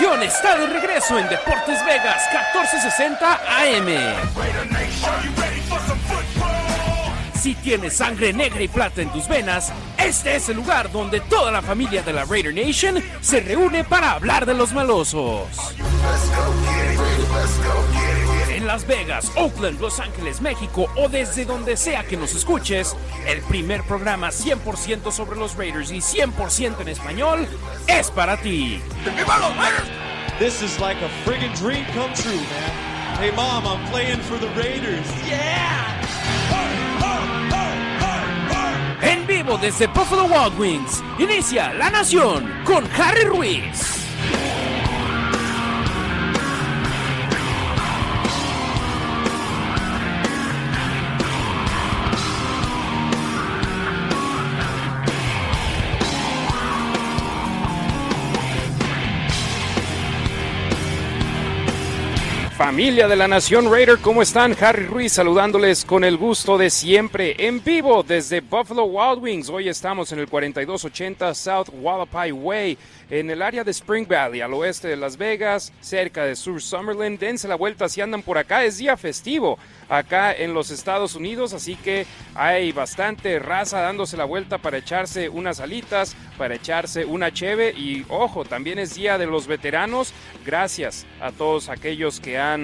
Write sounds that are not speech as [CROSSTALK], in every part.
Está de regreso en Deportes Vegas 1460 AM. Si tienes sangre negra y plata en tus venas, este es el lugar donde toda la familia de la Raider Nation se reúne para hablar de los malosos. En Las Vegas, Oakland, Los Ángeles, México o desde donde sea que nos escuches, el primer programa 100% sobre los Raiders y 100% en español es para ti. This is like a friggin' dream come true, man. Hey, mom, I'm playing for the Raiders. Yeah! En vivo desde Buffalo Wild Wings, inicia La Nación con Harry Ruiz. Familia de la Nación Raider, ¿cómo están? Harry Ruiz saludándoles con el gusto de siempre en vivo desde Buffalo Wild Wings. Hoy estamos en el 4280 South Wallapai Way en el área de Spring Valley, al oeste de Las Vegas, cerca de Sur Summerlin. Dense la vuelta si andan por acá, es día festivo acá en los Estados Unidos, así que hay bastante raza dándose la vuelta para echarse unas alitas, para echarse una cheve y ojo, también es día de los veteranos. Gracias a todos aquellos que han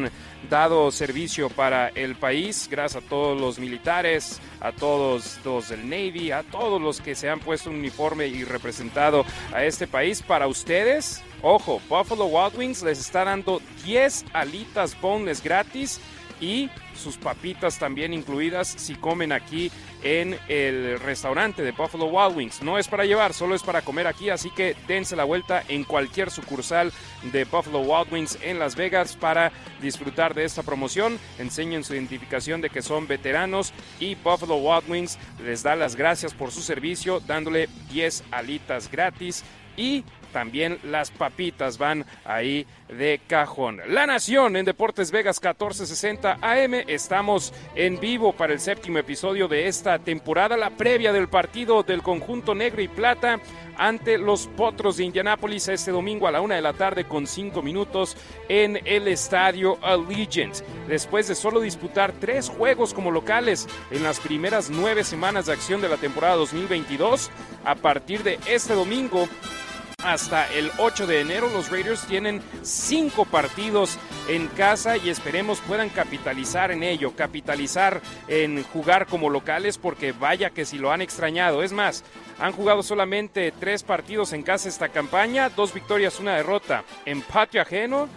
dado servicio para el país, gracias a todos los militares, a todos los del Navy, a todos los que se han puesto un uniforme y representado a este país. Para ustedes, ojo, Buffalo Wild Wings les está dando 10 alitas boneless gratis y sus papitas también incluidas si comen aquí en el restaurante de Buffalo Wild Wings. No es para llevar, solo es para comer aquí, así que dense la vuelta en cualquier sucursal de Buffalo Wild Wings en Las Vegas para disfrutar de esta promoción. Enseñen su identificación de que son veteranos y Buffalo Wild Wings les da las gracias por su servicio dándole 10 alitas gratis y también las papitas van ahí de cajón. La Nación en Deportes Vegas 1460 AM. Estamos en vivo para el séptimo episodio de esta temporada, la previa del partido del conjunto negro y plata ante los Potros de Indianápolis este domingo a la una de la tarde con cinco minutos en el estadio Allegiant. Después de solo disputar tres juegos como locales en las primeras nueve semanas de acción de la temporada 2022, a partir de este domingo hasta el 8 de enero. Los Raiders tienen cinco partidos en casa y esperemos puedan capitalizar en ello, capitalizar en jugar como locales porque vaya que si lo han extrañado. Es más, han jugado solamente tres partidos en casa esta campaña, dos victorias, una derrota. Empate ajeno,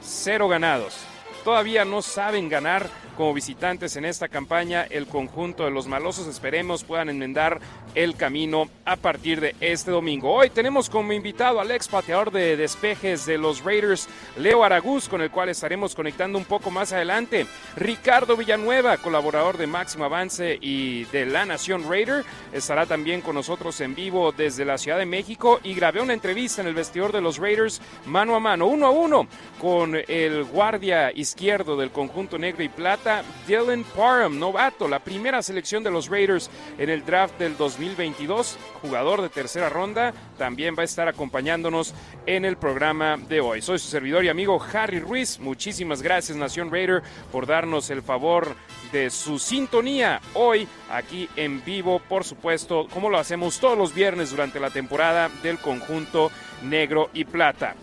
cero ganados. Todavía no saben ganar como visitantes en esta campaña el conjunto de los malosos. Esperemos puedan enmendar el camino a partir de este domingo. Hoy tenemos como invitado al ex pateador de despejes de los Raiders, Leo Aragús, con el cual estaremos conectando un poco más adelante. Ricardo Villanueva, colaborador de Máximo Avance y de La Nación Raider, estará también con nosotros en vivo desde la Ciudad de México y grabé una entrevista en el vestidor de los Raiders mano a mano, uno a uno, con el guardia izquierdo del conjunto negro y plata, Dylan Parham, novato, la primera selección de los Raiders en el draft del 2022, jugador de tercera ronda, también va a estar acompañándonos en el programa de hoy. Soy su servidor y amigo Harry Ruiz. Muchísimas gracias Nación Raider por darnos el favor de su sintonía hoy aquí en vivo, por supuesto, como lo hacemos todos los viernes durante la temporada del conjunto negro y plata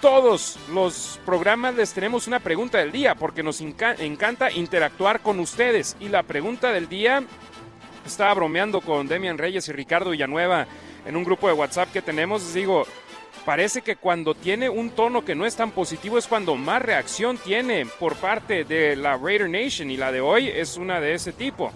todos los programas les tenemos una pregunta del día porque nos encanta interactuar con ustedes. Y la pregunta del día, estaba bromeando con Demian Reyes y Ricardo Villanueva en un grupo de WhatsApp que tenemos. Les digo, parece que cuando tiene un tono que no es tan positivo es cuando más reacción tiene por parte de la Raider Nation y la de hoy es una de ese tipo.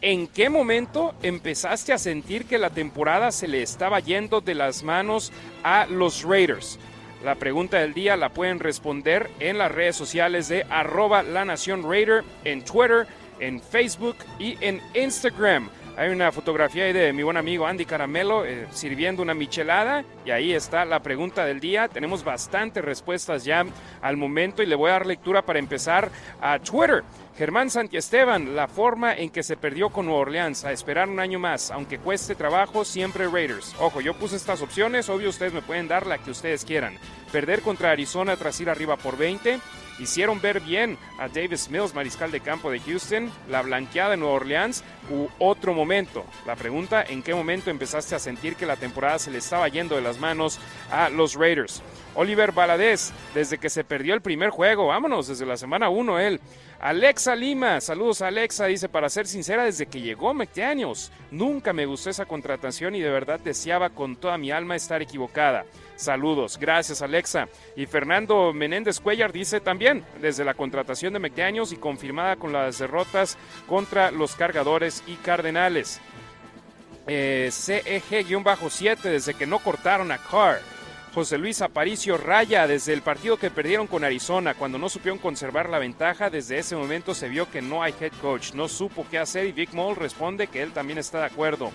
¿En qué momento empezaste a sentir que la temporada se le estaba yendo de las manos a los Raiders? La pregunta del día la pueden responder en las redes sociales de arroba la nación Raider, en Twitter, en Facebook y en Instagram. Hay una fotografía ahí de mi buen amigo Andy Caramelo eh, sirviendo una michelada y ahí está la pregunta del día. Tenemos bastantes respuestas ya al momento y le voy a dar lectura para empezar a Twitter. Germán Santiesteban, la forma en que se perdió con Nueva Orleans, a esperar un año más, aunque cueste trabajo, siempre Raiders. Ojo, yo puse estas opciones, obvio ustedes me pueden dar la que ustedes quieran. Perder contra Arizona tras ir arriba por 20, hicieron ver bien a Davis Mills, mariscal de campo de Houston, la blanqueada de Nueva Orleans u otro momento. La pregunta, ¿en qué momento empezaste a sentir que la temporada se le estaba yendo de las manos a los Raiders? Oliver Baladés, desde que se perdió el primer juego, vámonos, desde la semana 1 él. Alexa Lima, saludos a Alexa, dice, para ser sincera, desde que llegó McDaniels, nunca me gustó esa contratación y de verdad deseaba con toda mi alma estar equivocada. Saludos, gracias Alexa. Y Fernando Menéndez Cuellar dice también, desde la contratación de McDaniels y confirmada con las derrotas contra los cargadores y cardenales. Eh, CEG-7, desde que no cortaron a Carr. José Luis Aparicio Raya desde el partido que perdieron con Arizona cuando no supieron conservar la ventaja. Desde ese momento se vio que no hay head coach, no supo qué hacer y Vic Moll responde que él también está de acuerdo.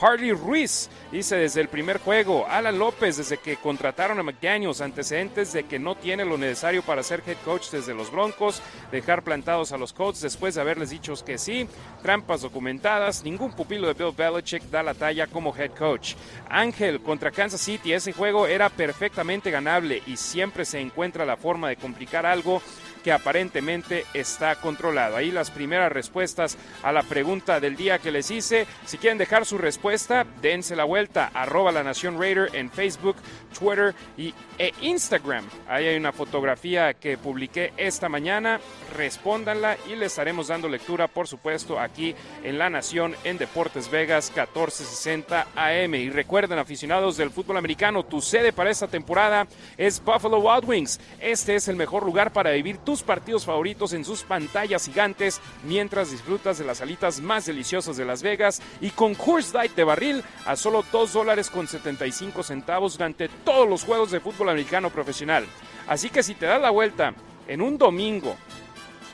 Harley Ruiz dice desde el primer juego. Alan López desde que contrataron a McDaniels, antecedentes de que no tiene lo necesario para ser head coach desde los Broncos, dejar plantados a los Colts después de haberles dicho que sí, trampas documentadas, ningún pupilo de Bill Belichick da la talla como head coach. Ángel contra Kansas City, ese juego era perfectamente ganable y siempre se encuentra la forma de complicar algo que aparentemente está controlado. Ahí las primeras respuestas a la pregunta del día que les hice. Si quieren dejar su respuesta, dense la vuelta. Arroba la Nación Raider en Facebook, Twitter y, e Instagram. Ahí hay una fotografía que publiqué esta mañana. Respóndanla y les estaremos dando lectura, por supuesto, aquí en La Nación en Deportes Vegas 1460 AM. Y recuerden, aficionados del fútbol americano, tu sede para esta temporada es Buffalo Wild Wings. Este es el mejor lugar para vivir tu partidos favoritos en sus pantallas gigantes mientras disfrutas de las alitas más deliciosas de Las Vegas y con Coors Light de barril a solo 2 dólares con 75 centavos durante todos los juegos de fútbol americano profesional. Así que si te das la vuelta en un domingo,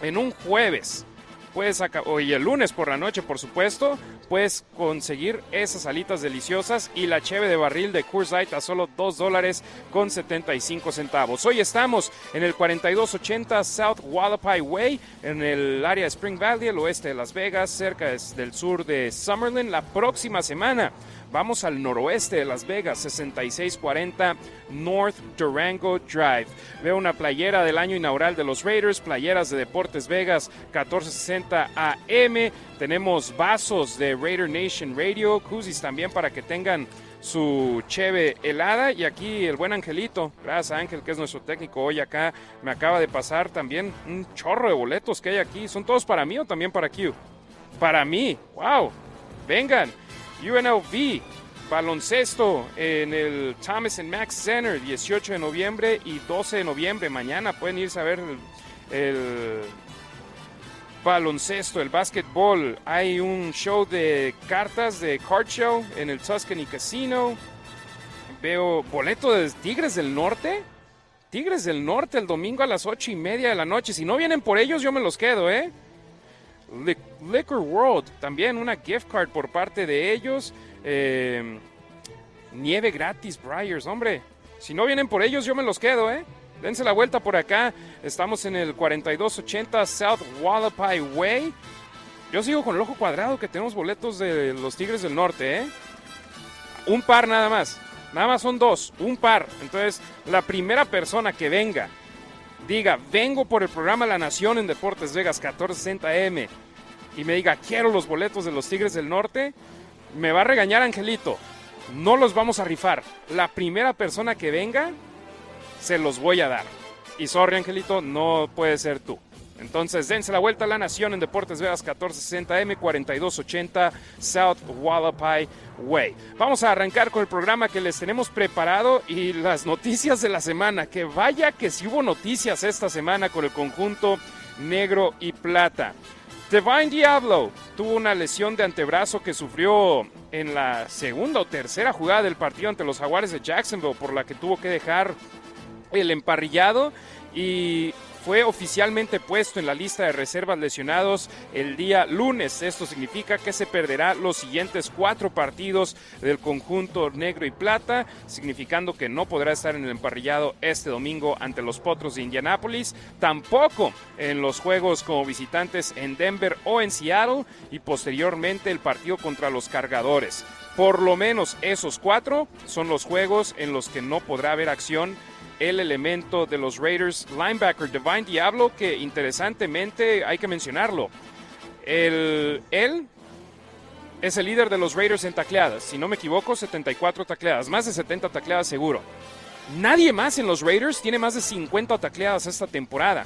en un jueves, puedes hoy el lunes por la noche, por supuesto, puedes conseguir esas alitas deliciosas y la cheve de barril de Coors a solo 2 dólares con 75 centavos. Hoy estamos en el 4280 South Wallapai Way, en el área de Spring Valley, el oeste de Las Vegas, cerca del sur de Summerlin. La próxima semana Vamos al noroeste de Las Vegas, 6640 North Durango Drive. Veo una playera del año inaugural de los Raiders, playeras de Deportes Vegas 1460 AM. Tenemos vasos de Raider Nation Radio, koozies también para que tengan su cheve helada y aquí el buen Angelito, gracias Ángel que es nuestro técnico hoy acá, me acaba de pasar también un chorro de boletos que hay aquí, ¿son todos para mí o también para Q? Para mí, wow, vengan, UNLV, baloncesto en el Thomas and Max Center, 18 de noviembre y 12 de noviembre. Mañana pueden irse a ver el, baloncesto, el básquetbol. Hay un show de cartas de card show en el Tuscany Casino. Veo boleto de Tigres del Norte. Tigres del Norte el domingo a las ocho y media de la noche. Si no vienen por ellos, yo me los quedo, ¿eh? Liquor World, también una gift card por parte de ellos. Eh, nieve gratis, Briars, hombre. Si no vienen por ellos, yo me los quedo, ¿eh? Dense la vuelta por acá. Estamos en el 4280 South Wallapai Way. Yo sigo con el ojo cuadrado que tenemos boletos de los Tigres del Norte, ¿eh? Un par nada más. Nada más son dos, un par. Entonces, la primera persona que venga diga, vengo por el programa La Nación en Deportes Vegas 1460M y me diga, quiero los boletos de los Tigres del Norte, me va a regañar Angelito. No los vamos a rifar. La primera persona que venga, se los voy a dar. Y sorry, Angelito, no puede ser tú. Entonces, dense la vuelta a la nación en Deportes Vegas 1460M 4280 South Wallapai Way. Vamos a arrancar con el programa que les tenemos preparado y las noticias de la semana. Que vaya que si hubo noticias esta semana con el conjunto negro y plata. Divine Diablo tuvo una lesión de antebrazo que sufrió en la segunda o tercera jugada del partido ante los Jaguares de Jacksonville, por la que tuvo que dejar el emparrillado y fue oficialmente puesto en la lista de reservas lesionados el día lunes. Esto significa que se perderá los siguientes cuatro partidos del conjunto negro y plata, significando que no podrá estar en el emparrillado este domingo ante los Potros de Indianápolis, tampoco en los juegos como visitantes en Denver o en Seattle y posteriormente el partido contra los cargadores. Por lo menos esos cuatro son los juegos en los que no podrá haber acción el elemento de los Raiders, linebacker Divine Diablo, que interesantemente hay que mencionarlo. él es el líder de los Raiders en tacleadas, si no me equivoco, 74 tacleadas, más de 70 tacleadas seguro. Nadie más en los Raiders tiene más de 50 tacleadas esta temporada.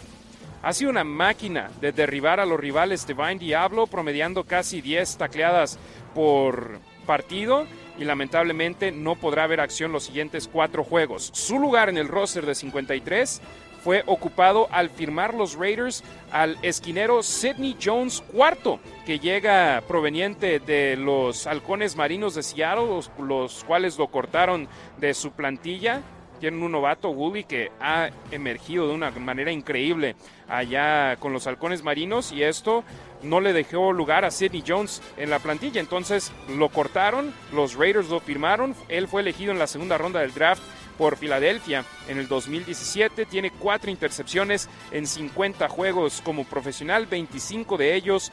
Ha sido una máquina de derribar a los rivales Divine Diablo, promediando casi 10 tacleadas por partido y lamentablemente no podrá haber acción los siguientes cuatro juegos. Su lugar en el roster de 53 fue ocupado al firmar los Raiders al esquinero Sidney Jones cuarto, que llega proveniente de los halcones marinos de Seattle, los, los cuales lo cortaron de su plantilla tienen un novato, Wooly, que ha emergido de una manera increíble allá con los halcones marinos y esto no le dejó lugar a Sidney Jones en la plantilla. Entonces lo cortaron, los Raiders lo firmaron, él fue elegido en la segunda ronda del draft por Filadelfia en el 2017. Tiene cuatro intercepciones en 50 juegos como profesional, 25 de ellos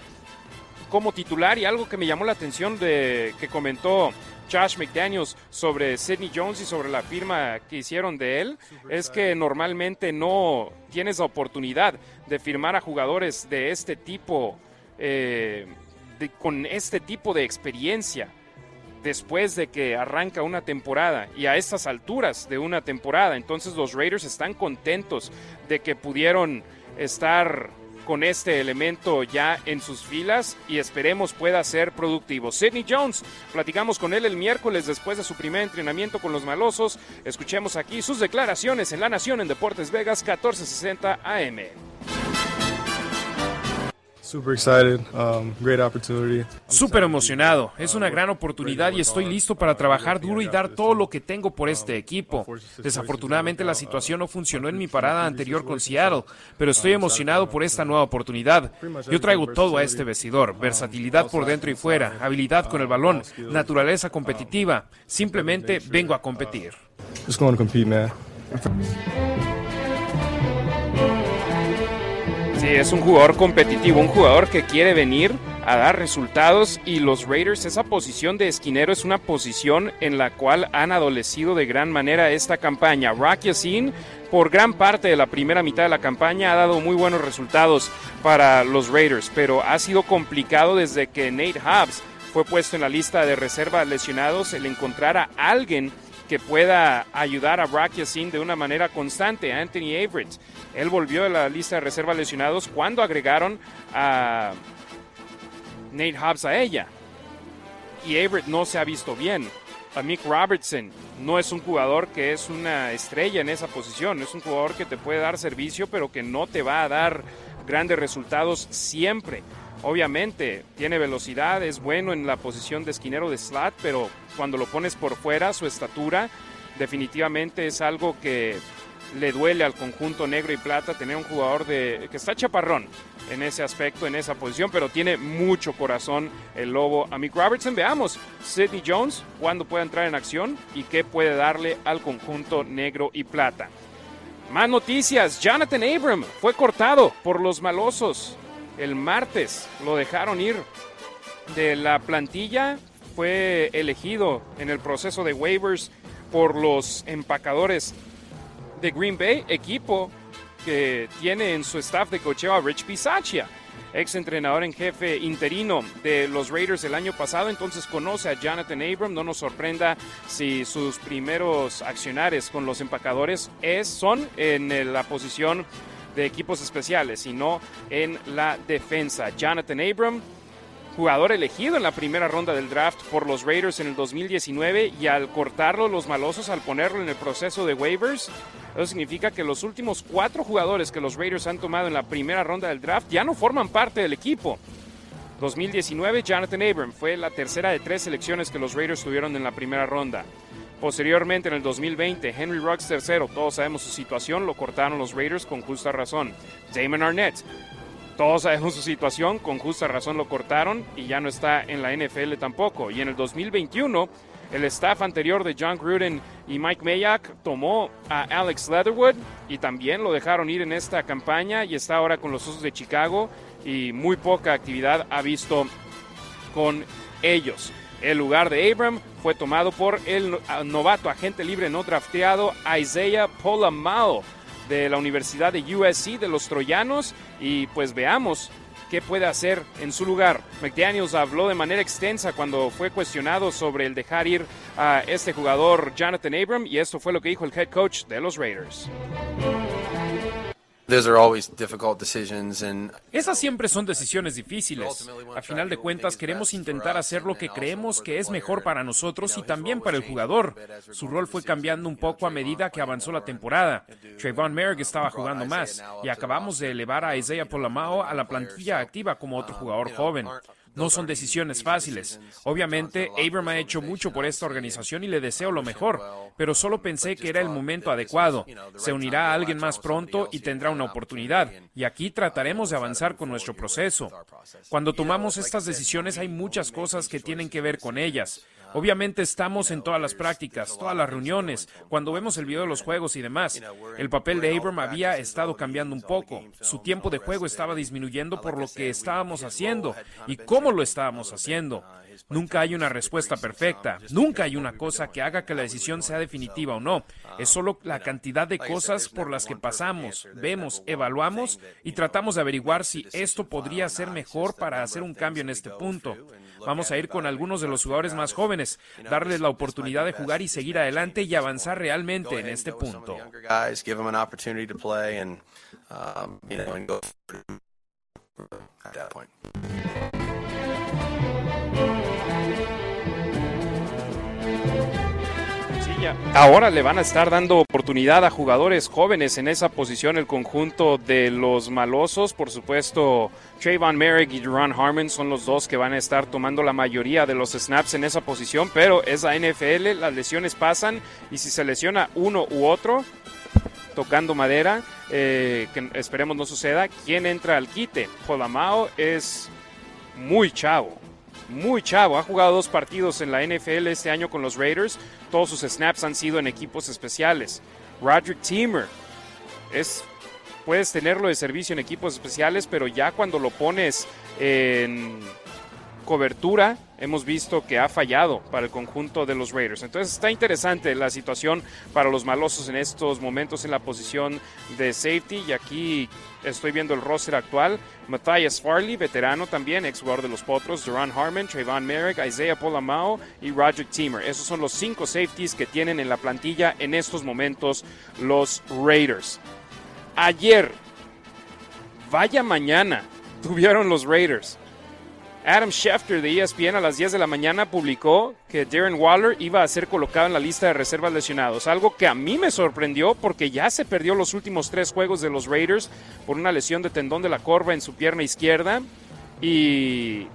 como titular. Y algo que me llamó la atención de que comentó Josh McDaniels sobre Sidney Jones y sobre la firma que hicieron de él es que normalmente no tienes la oportunidad de firmar a jugadores de este tipo, eh, con este tipo de experiencia después de que arranca una temporada y a estas alturas de una temporada. Entonces los Raiders están contentos de que pudieron estar con este elemento ya en sus filas y esperemos pueda ser productivo. Sidney Jones, platicamos con él el miércoles después de su primer entrenamiento con los malosos. Escuchemos aquí sus declaraciones en La Nación en Deportes Vegas 1460 AM. Super excited, um, great opportunity. Súper emocionado, es una gran oportunidad y estoy listo para trabajar duro y dar todo lo que tengo por este equipo. Desafortunadamente la situación no funcionó en mi parada anterior con Seattle, pero estoy emocionado por esta nueva oportunidad. Yo traigo todo a este vestidor, versatilidad por dentro y fuera, habilidad con el balón, naturaleza competitiva. Simplemente vengo a competir. Just going to compete, man. [LAUGHS] Sí, es un jugador competitivo, un jugador que quiere venir a dar resultados y los Raiders, esa posición de esquinero es una posición en la cual han adolecido de gran manera esta campaña. Rocky Yassin, por gran parte de la primera mitad de la campaña, ha dado muy buenos resultados para los Raiders, pero ha sido complicado desde que Nate Hobbs fue puesto en la lista de reserva lesionados el encontrar a alguien que pueda ayudar a Yassin de una manera constante. Anthony Averett, él volvió a la lista de reserva lesionados cuando agregaron a Nate Hobbs a ella. Y Averett no se ha visto bien. A Mick Robertson no es un jugador que es una estrella en esa posición, es un jugador que te puede dar servicio, pero que no te va a dar grandes resultados siempre. Obviamente, tiene velocidad, es bueno en la posición de esquinero de slot, pero cuando lo pones por fuera, su estatura definitivamente es algo que le duele al conjunto negro y plata tener un jugador de que está chaparrón en ese aspecto, en esa posición, pero tiene mucho corazón el lobo a Robertson. Veamos Sidney Jones cuándo puede entrar en acción y qué puede darle al conjunto negro y plata. Más noticias, Jonathan Abram fue cortado por los malosos el martes lo dejaron ir de la plantilla. Fue elegido en el proceso de waivers por los empacadores de Green Bay, equipo que tiene en su staff de cocheo a Rich Pisaccia, ex entrenador en jefe interino de los Raiders el año pasado, entonces conoce a Jonathan Abram, no nos sorprenda si sus primeros accionares con los empacadores es, son en la posición de equipos especiales, sino en la defensa. Jonathan Abram, jugador elegido en la primera ronda del draft por los Raiders en el 2019 y al cortarlo los malosos, al ponerlo en el proceso de waivers, eso significa que los últimos cuatro jugadores que los Raiders han tomado en la primera ronda del draft ya no forman parte del equipo. 2019, Jonathan Abram fue la tercera de tres selecciones que los Raiders tuvieron en la primera ronda. Posteriormente, en el 2020, Henry Ruggs tercero, todos sabemos su situación, lo cortaron los Raiders con justa razón. Damon Arnett, todos sabemos su situación, con justa razón lo cortaron y ya no está en la NFL tampoco. Y en el 2021, el staff anterior de John Gruden y Mike Mayock tomó a Alex Leatherwood y también lo dejaron ir en esta campaña y está ahora con los Osos de Chicago y muy poca actividad ha visto con ellos. El lugar de Abram fue tomado por el novato agente libre no drafteado Isaiah Polamao de la Universidad de USC de los Troyanos y pues veamos qué puede hacer en su lugar. McDaniels habló de manera extensa cuando fue cuestionado sobre el dejar ir a este jugador Jonathan Abram y esto fue lo que dijo el head coach de los Raiders. Esas siempre son decisiones difíciles. A final de cuentas, queremos intentar hacer lo que creemos que es mejor para nosotros y también para el jugador. Su rol fue cambiando un poco a medida que avanzó la temporada. Trayvon Merrick estaba jugando más y acabamos de elevar a Isaiah Polamao a la plantilla activa como otro jugador joven. No son decisiones fáciles. Obviamente, Abram ha hecho mucho por esta organización y le deseo lo mejor, pero solo pensé que era el momento adecuado. Se unirá a alguien más pronto y tendrá una oportunidad. Y aquí trataremos de avanzar con nuestro proceso. Cuando tomamos estas decisiones hay muchas cosas que tienen que ver con ellas. Obviamente estamos en todas las prácticas, todas las reuniones, cuando vemos el video de los juegos y demás. El papel de Abram había estado cambiando un poco. Su tiempo de juego estaba disminuyendo por lo que estábamos haciendo y cómo lo estábamos haciendo. Nunca hay una respuesta perfecta, nunca hay una cosa que haga que la decisión sea definitiva o no. Es solo la cantidad de cosas por las que pasamos, vemos, evaluamos y tratamos de averiguar si esto podría ser mejor para hacer un cambio en este punto. Vamos a ir con algunos de los jugadores más jóvenes, darles la oportunidad de jugar y seguir adelante y avanzar realmente en este punto. Ahora le van a estar dando oportunidad a jugadores jóvenes en esa posición el conjunto de los malosos. Por supuesto, Trayvon Merrick y Duran Harmon son los dos que van a estar tomando la mayoría de los snaps en esa posición, pero es la NFL, las lesiones pasan y si se lesiona uno u otro, tocando madera, eh, que esperemos no suceda, ¿quién entra al quite? Jolamao es muy chavo muy chavo. Ha jugado dos partidos en la NFL este año con los Raiders. Todos sus snaps han sido en equipos especiales. Roderick Teamer es puedes tenerlo de servicio en equipos especiales, pero ya cuando lo pones en cobertura, hemos visto que ha fallado para el conjunto de los Raiders. Entonces está interesante la situación para los malosos en estos momentos en la posición de safety. Y aquí estoy viendo el roster actual. Matthias Farley, veterano también, ex jugador de los Potros, Duran Harmon, Trayvon Merrick, Isaiah Polamao y Roger Teamer. Esos son los cinco safeties que tienen en la plantilla en estos momentos los Raiders. Ayer, vaya mañana, [LAUGHS] tuvieron los Raiders. Adam Schefter de ESPN a las 10 de la mañana publicó que Darren Waller iba a ser colocado en la lista de reservas lesionados, algo que a mí me sorprendió porque ya se perdió los últimos tres juegos de los Raiders por una lesión de tendón de la corva en su pierna izquierda y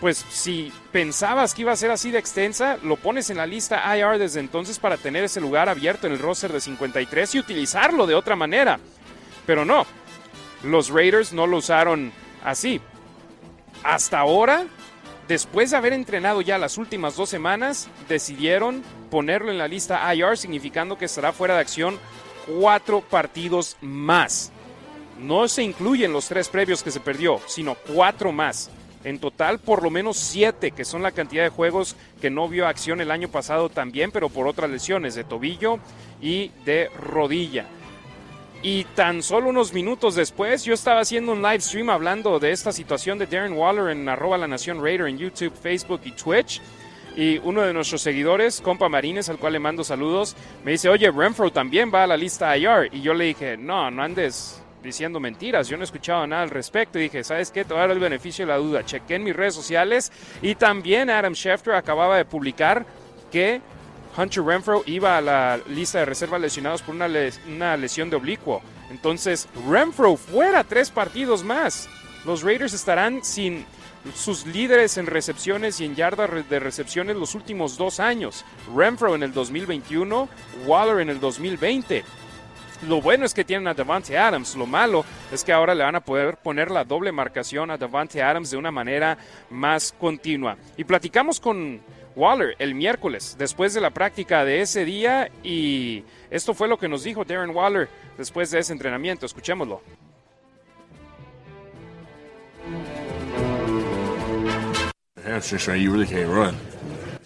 pues si pensabas que iba a ser así de extensa, lo pones en la lista IR desde entonces para tener ese lugar abierto en el roster de 53 y utilizarlo de otra manera. Pero no, los Raiders no lo usaron así hasta ahora, después de haber entrenado ya las últimas dos semanas, decidieron ponerlo en la lista IR, significando que estará fuera de acción cuatro partidos más. No se incluyen los tres previos que se perdió, sino cuatro más. En total, por lo menos siete, que son la cantidad de juegos que no vio acción el año pasado también, pero por otras lesiones de tobillo y de rodilla. Y tan solo unos minutos después, yo estaba haciendo un live stream hablando de esta situación de Darren Waller en arroba la Nación Raider en YouTube, Facebook y Twitch. Y uno de nuestros seguidores, compa Marines, al cual le mando saludos, me dice, oye, Renfro también va a la lista IR. Y yo le dije, no, no andes diciendo mentiras, yo no he escuchado nada al respecto. Y dije, ¿sabes qué? Te voy a dar el beneficio de la duda. Chequé en mis redes sociales y también Adam Schefter acababa de publicar que Hunter Renfro iba a la lista de reservas lesionados por una, una lesión de oblicuo. Entonces, Renfro fuera tres partidos más. Los Raiders estarán sin sus líderes en recepciones y en yardas de recepciones los últimos dos años. Renfro en el 2021, Waller en el 2020. Lo bueno es que tienen a Davante Adams. Lo malo es que ahora le van a poder poner la doble marcación a Davante Adams de una manera más continua. Y platicamos con Waller el miércoles, después de la práctica de ese día, y esto fue lo que nos dijo Darren Waller después de ese entrenamiento. Escuchémoslo.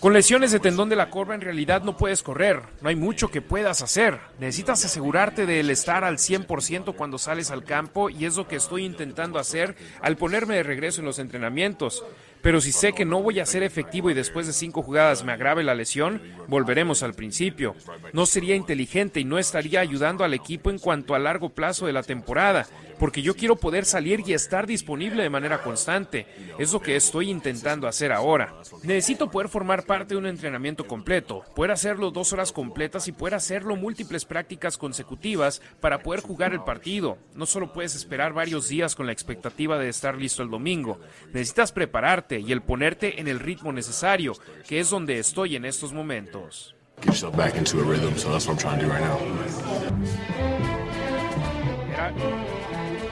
Con lesiones de tendón de la corva en realidad no puedes correr, no hay mucho que puedas hacer. Necesitas asegurarte de estar al 100% cuando sales al campo y es lo que estoy intentando hacer al ponerme de regreso en los entrenamientos. Pero si sé que no voy a ser efectivo y después de cinco jugadas me agrave la lesión, volveremos al principio. No sería inteligente y no estaría ayudando al equipo en cuanto a largo plazo de la temporada porque yo quiero poder salir y estar disponible de manera constante. Es lo que estoy intentando hacer ahora. Necesito poder formar parte de un entrenamiento completo, poder hacerlo dos horas completas y poder hacerlo múltiples prácticas consecutivas para poder jugar el partido. No solo puedes esperar varios días con la expectativa de estar listo el domingo. Necesitas prepararte y el ponerte en el ritmo necesario, que es donde estoy en estos momentos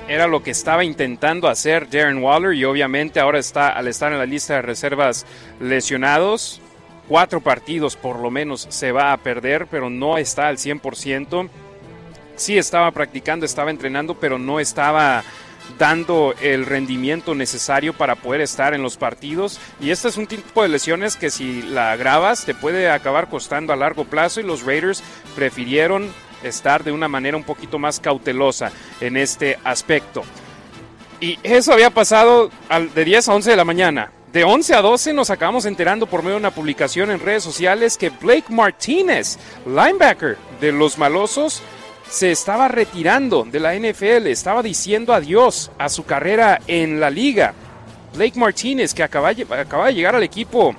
era lo que estaba intentando hacer Darren Waller y obviamente ahora está al estar en la lista de reservas lesionados. Cuatro partidos por lo menos se va a perder, pero no está al 100%. Sí estaba practicando, estaba entrenando, pero no estaba dando el rendimiento necesario para poder estar en los partidos. Y este es un tipo de lesiones que si la grabas te puede acabar costando a largo plazo y los Raiders prefirieron estar de una manera un poquito más cautelosa en este aspecto. Y eso había pasado de 10 a 11 de la mañana. De 11 a 12 nos acabamos enterando por medio de una publicación en redes sociales que Blake Martínez, linebacker de los malosos, se estaba retirando de la NFL, estaba diciendo adiós a su carrera en la liga. Blake Martínez, que acaba, de llegar al equipo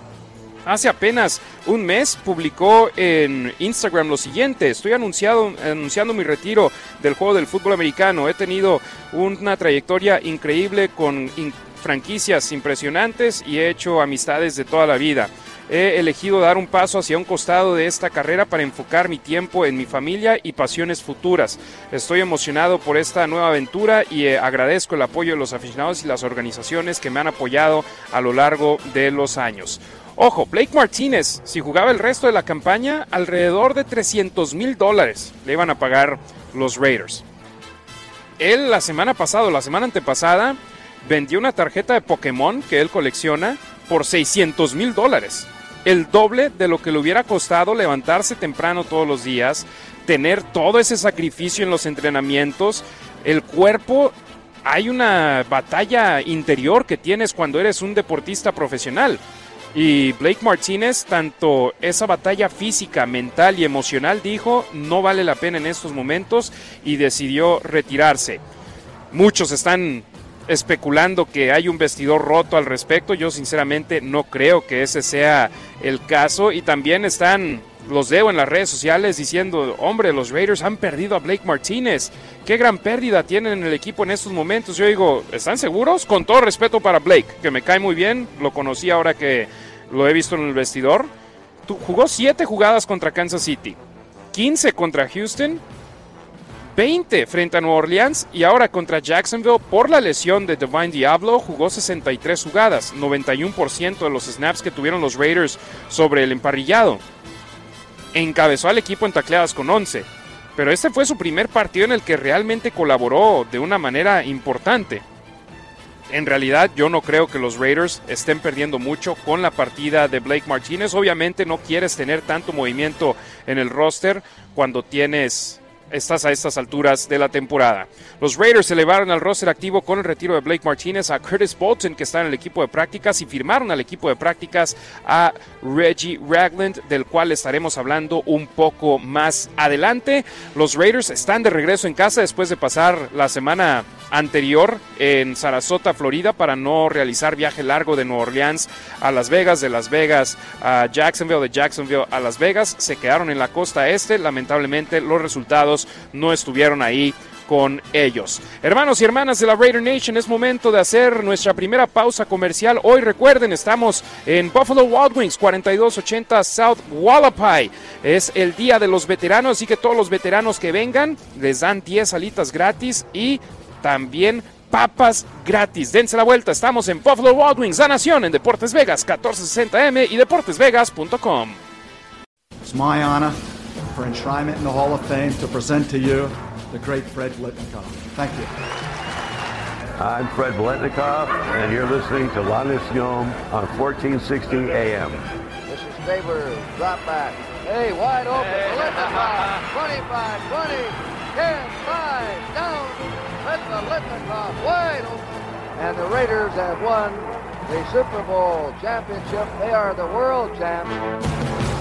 hace apenas un mes publicó en Instagram lo siguiente, estoy anunciado, anunciando mi retiro del juego del fútbol americano, he tenido una trayectoria increíble con franquicias impresionantes y he hecho amistades de toda la vida. He elegido dar un paso hacia un costado de esta carrera para enfocar mi tiempo en mi familia y pasiones futuras. Estoy emocionado por esta nueva aventura y eh, agradezco el apoyo de los aficionados y las organizaciones que me han apoyado a lo largo de los años. Ojo, Blake Martínez, si jugaba el resto de la campaña, alrededor de 300 mil dólares le iban a pagar los Raiders. Él la semana pasada, la semana antepasada, vendió una tarjeta de Pokémon que él colecciona por 600 mil dólares. El doble de lo que le hubiera costado levantarse temprano todos los días, tener todo ese sacrificio en los entrenamientos. El cuerpo, hay una batalla interior que tienes cuando eres un deportista profesional. Y Blake Martínez, tanto esa batalla física, mental y emocional, dijo, no vale la pena en estos momentos y decidió retirarse. Muchos están especulando que hay un vestidor roto al respecto. Yo sinceramente no creo que ese sea el caso. Y también están, los veo en las redes sociales diciendo, hombre, los Raiders han perdido a Blake Martínez. Qué gran pérdida tienen en el equipo en estos momentos. Yo digo, ¿están seguros? Con todo respeto para Blake, que me cae muy bien. Lo conocí ahora que lo he visto en el vestidor. Jugó 7 jugadas contra Kansas City, 15 contra Houston, 20 frente a Nueva Orleans y ahora contra Jacksonville por la lesión de Divine Diablo jugó 63 jugadas, 91% de los snaps que tuvieron los Raiders sobre el emparrillado. Encabezó al equipo en tacleadas con 11, pero este fue su primer partido en el que realmente colaboró de una manera importante en realidad yo no creo que los Raiders estén perdiendo mucho con la partida de Blake Martínez. Obviamente no quieres tener tanto movimiento en el roster cuando tienes estás a estas alturas de la temporada. Los Raiders elevaron al roster activo con el retiro de Blake Martínez a Curtis Bolton, que está en el equipo de prácticas, y firmaron al equipo de prácticas a Reggie Ragland, del cual estaremos hablando un poco más adelante. Los Raiders están de regreso en casa después de pasar la semana anterior en Sarasota, Florida, para no realizar viaje largo de Nueva Orleans a Las Vegas, de Las Vegas a Jacksonville, de Jacksonville a Las Vegas. Se quedaron en la costa este. Lamentablemente los resultados no estuvieron ahí con ellos. Hermanos y hermanas de la Raider Nation, es momento de hacer nuestra primera pausa comercial. Hoy recuerden, estamos en Buffalo Wild Wings, 4280 South Wallapai. Es el día de los veteranos, así que todos los veteranos que vengan les dan 10 alitas gratis y también papas gratis. Dense la vuelta, estamos en Buffalo Wild Wings, la nación en Deportes Vegas, 1460M y deportesvegas.com. It's my honor for enshrinement in the Hall of Fame to present to you the great Fred Blitnikoff. Thank you. I'm Fred Blitnikoff, and you're listening to La Nacion on 1460 AM. This is Stabler, drop back. Hey, wide open, Blitnikoff, [LAUGHS] 25, 20, 10, 5, down, let the Blitnikoff, wide open. And the Raiders have won the Super Bowl championship. They are the world champs.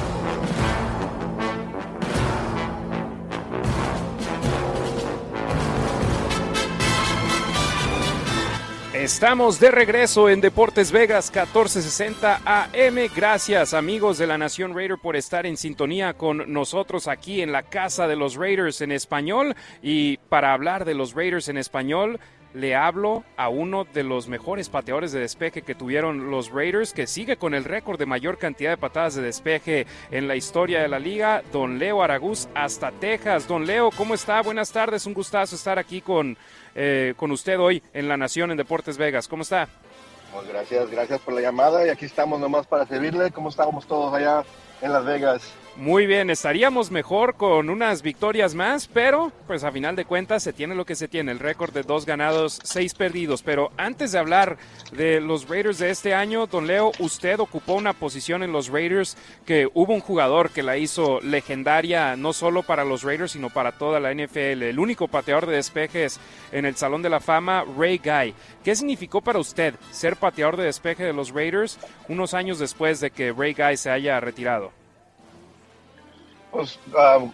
Estamos de regreso en Deportes Vegas 1460 AM. Gracias amigos de la Nación Raider por estar en sintonía con nosotros aquí en la casa de los Raiders en español. Y para hablar de los Raiders en español, le hablo a uno de los mejores pateadores de despeje que tuvieron los Raiders, que sigue con el récord de mayor cantidad de patadas de despeje en la historia de la liga, don Leo Aragús, hasta Texas. Don Leo, ¿cómo está? Buenas tardes, un gustazo estar aquí con, eh, con usted hoy en La Nación en Deportes Vegas. ¿Cómo está? Pues gracias, gracias por la llamada y aquí estamos nomás para servirle. ¿Cómo estamos todos allá en Las Vegas? Muy bien, estaríamos mejor con unas victorias más, pero pues a final de cuentas se tiene lo que se tiene, el récord de dos ganados, seis perdidos. Pero antes de hablar de los Raiders de este año, don Leo, usted ocupó una posición en los Raiders que hubo un jugador que la hizo legendaria no solo para los Raiders, sino para toda la NFL. El único pateador de despejes en el Salón de la Fama, Ray Guy. ¿Qué significó para usted ser pateador de despeje de los Raiders unos años después de que Ray Guy se haya retirado? Pues um,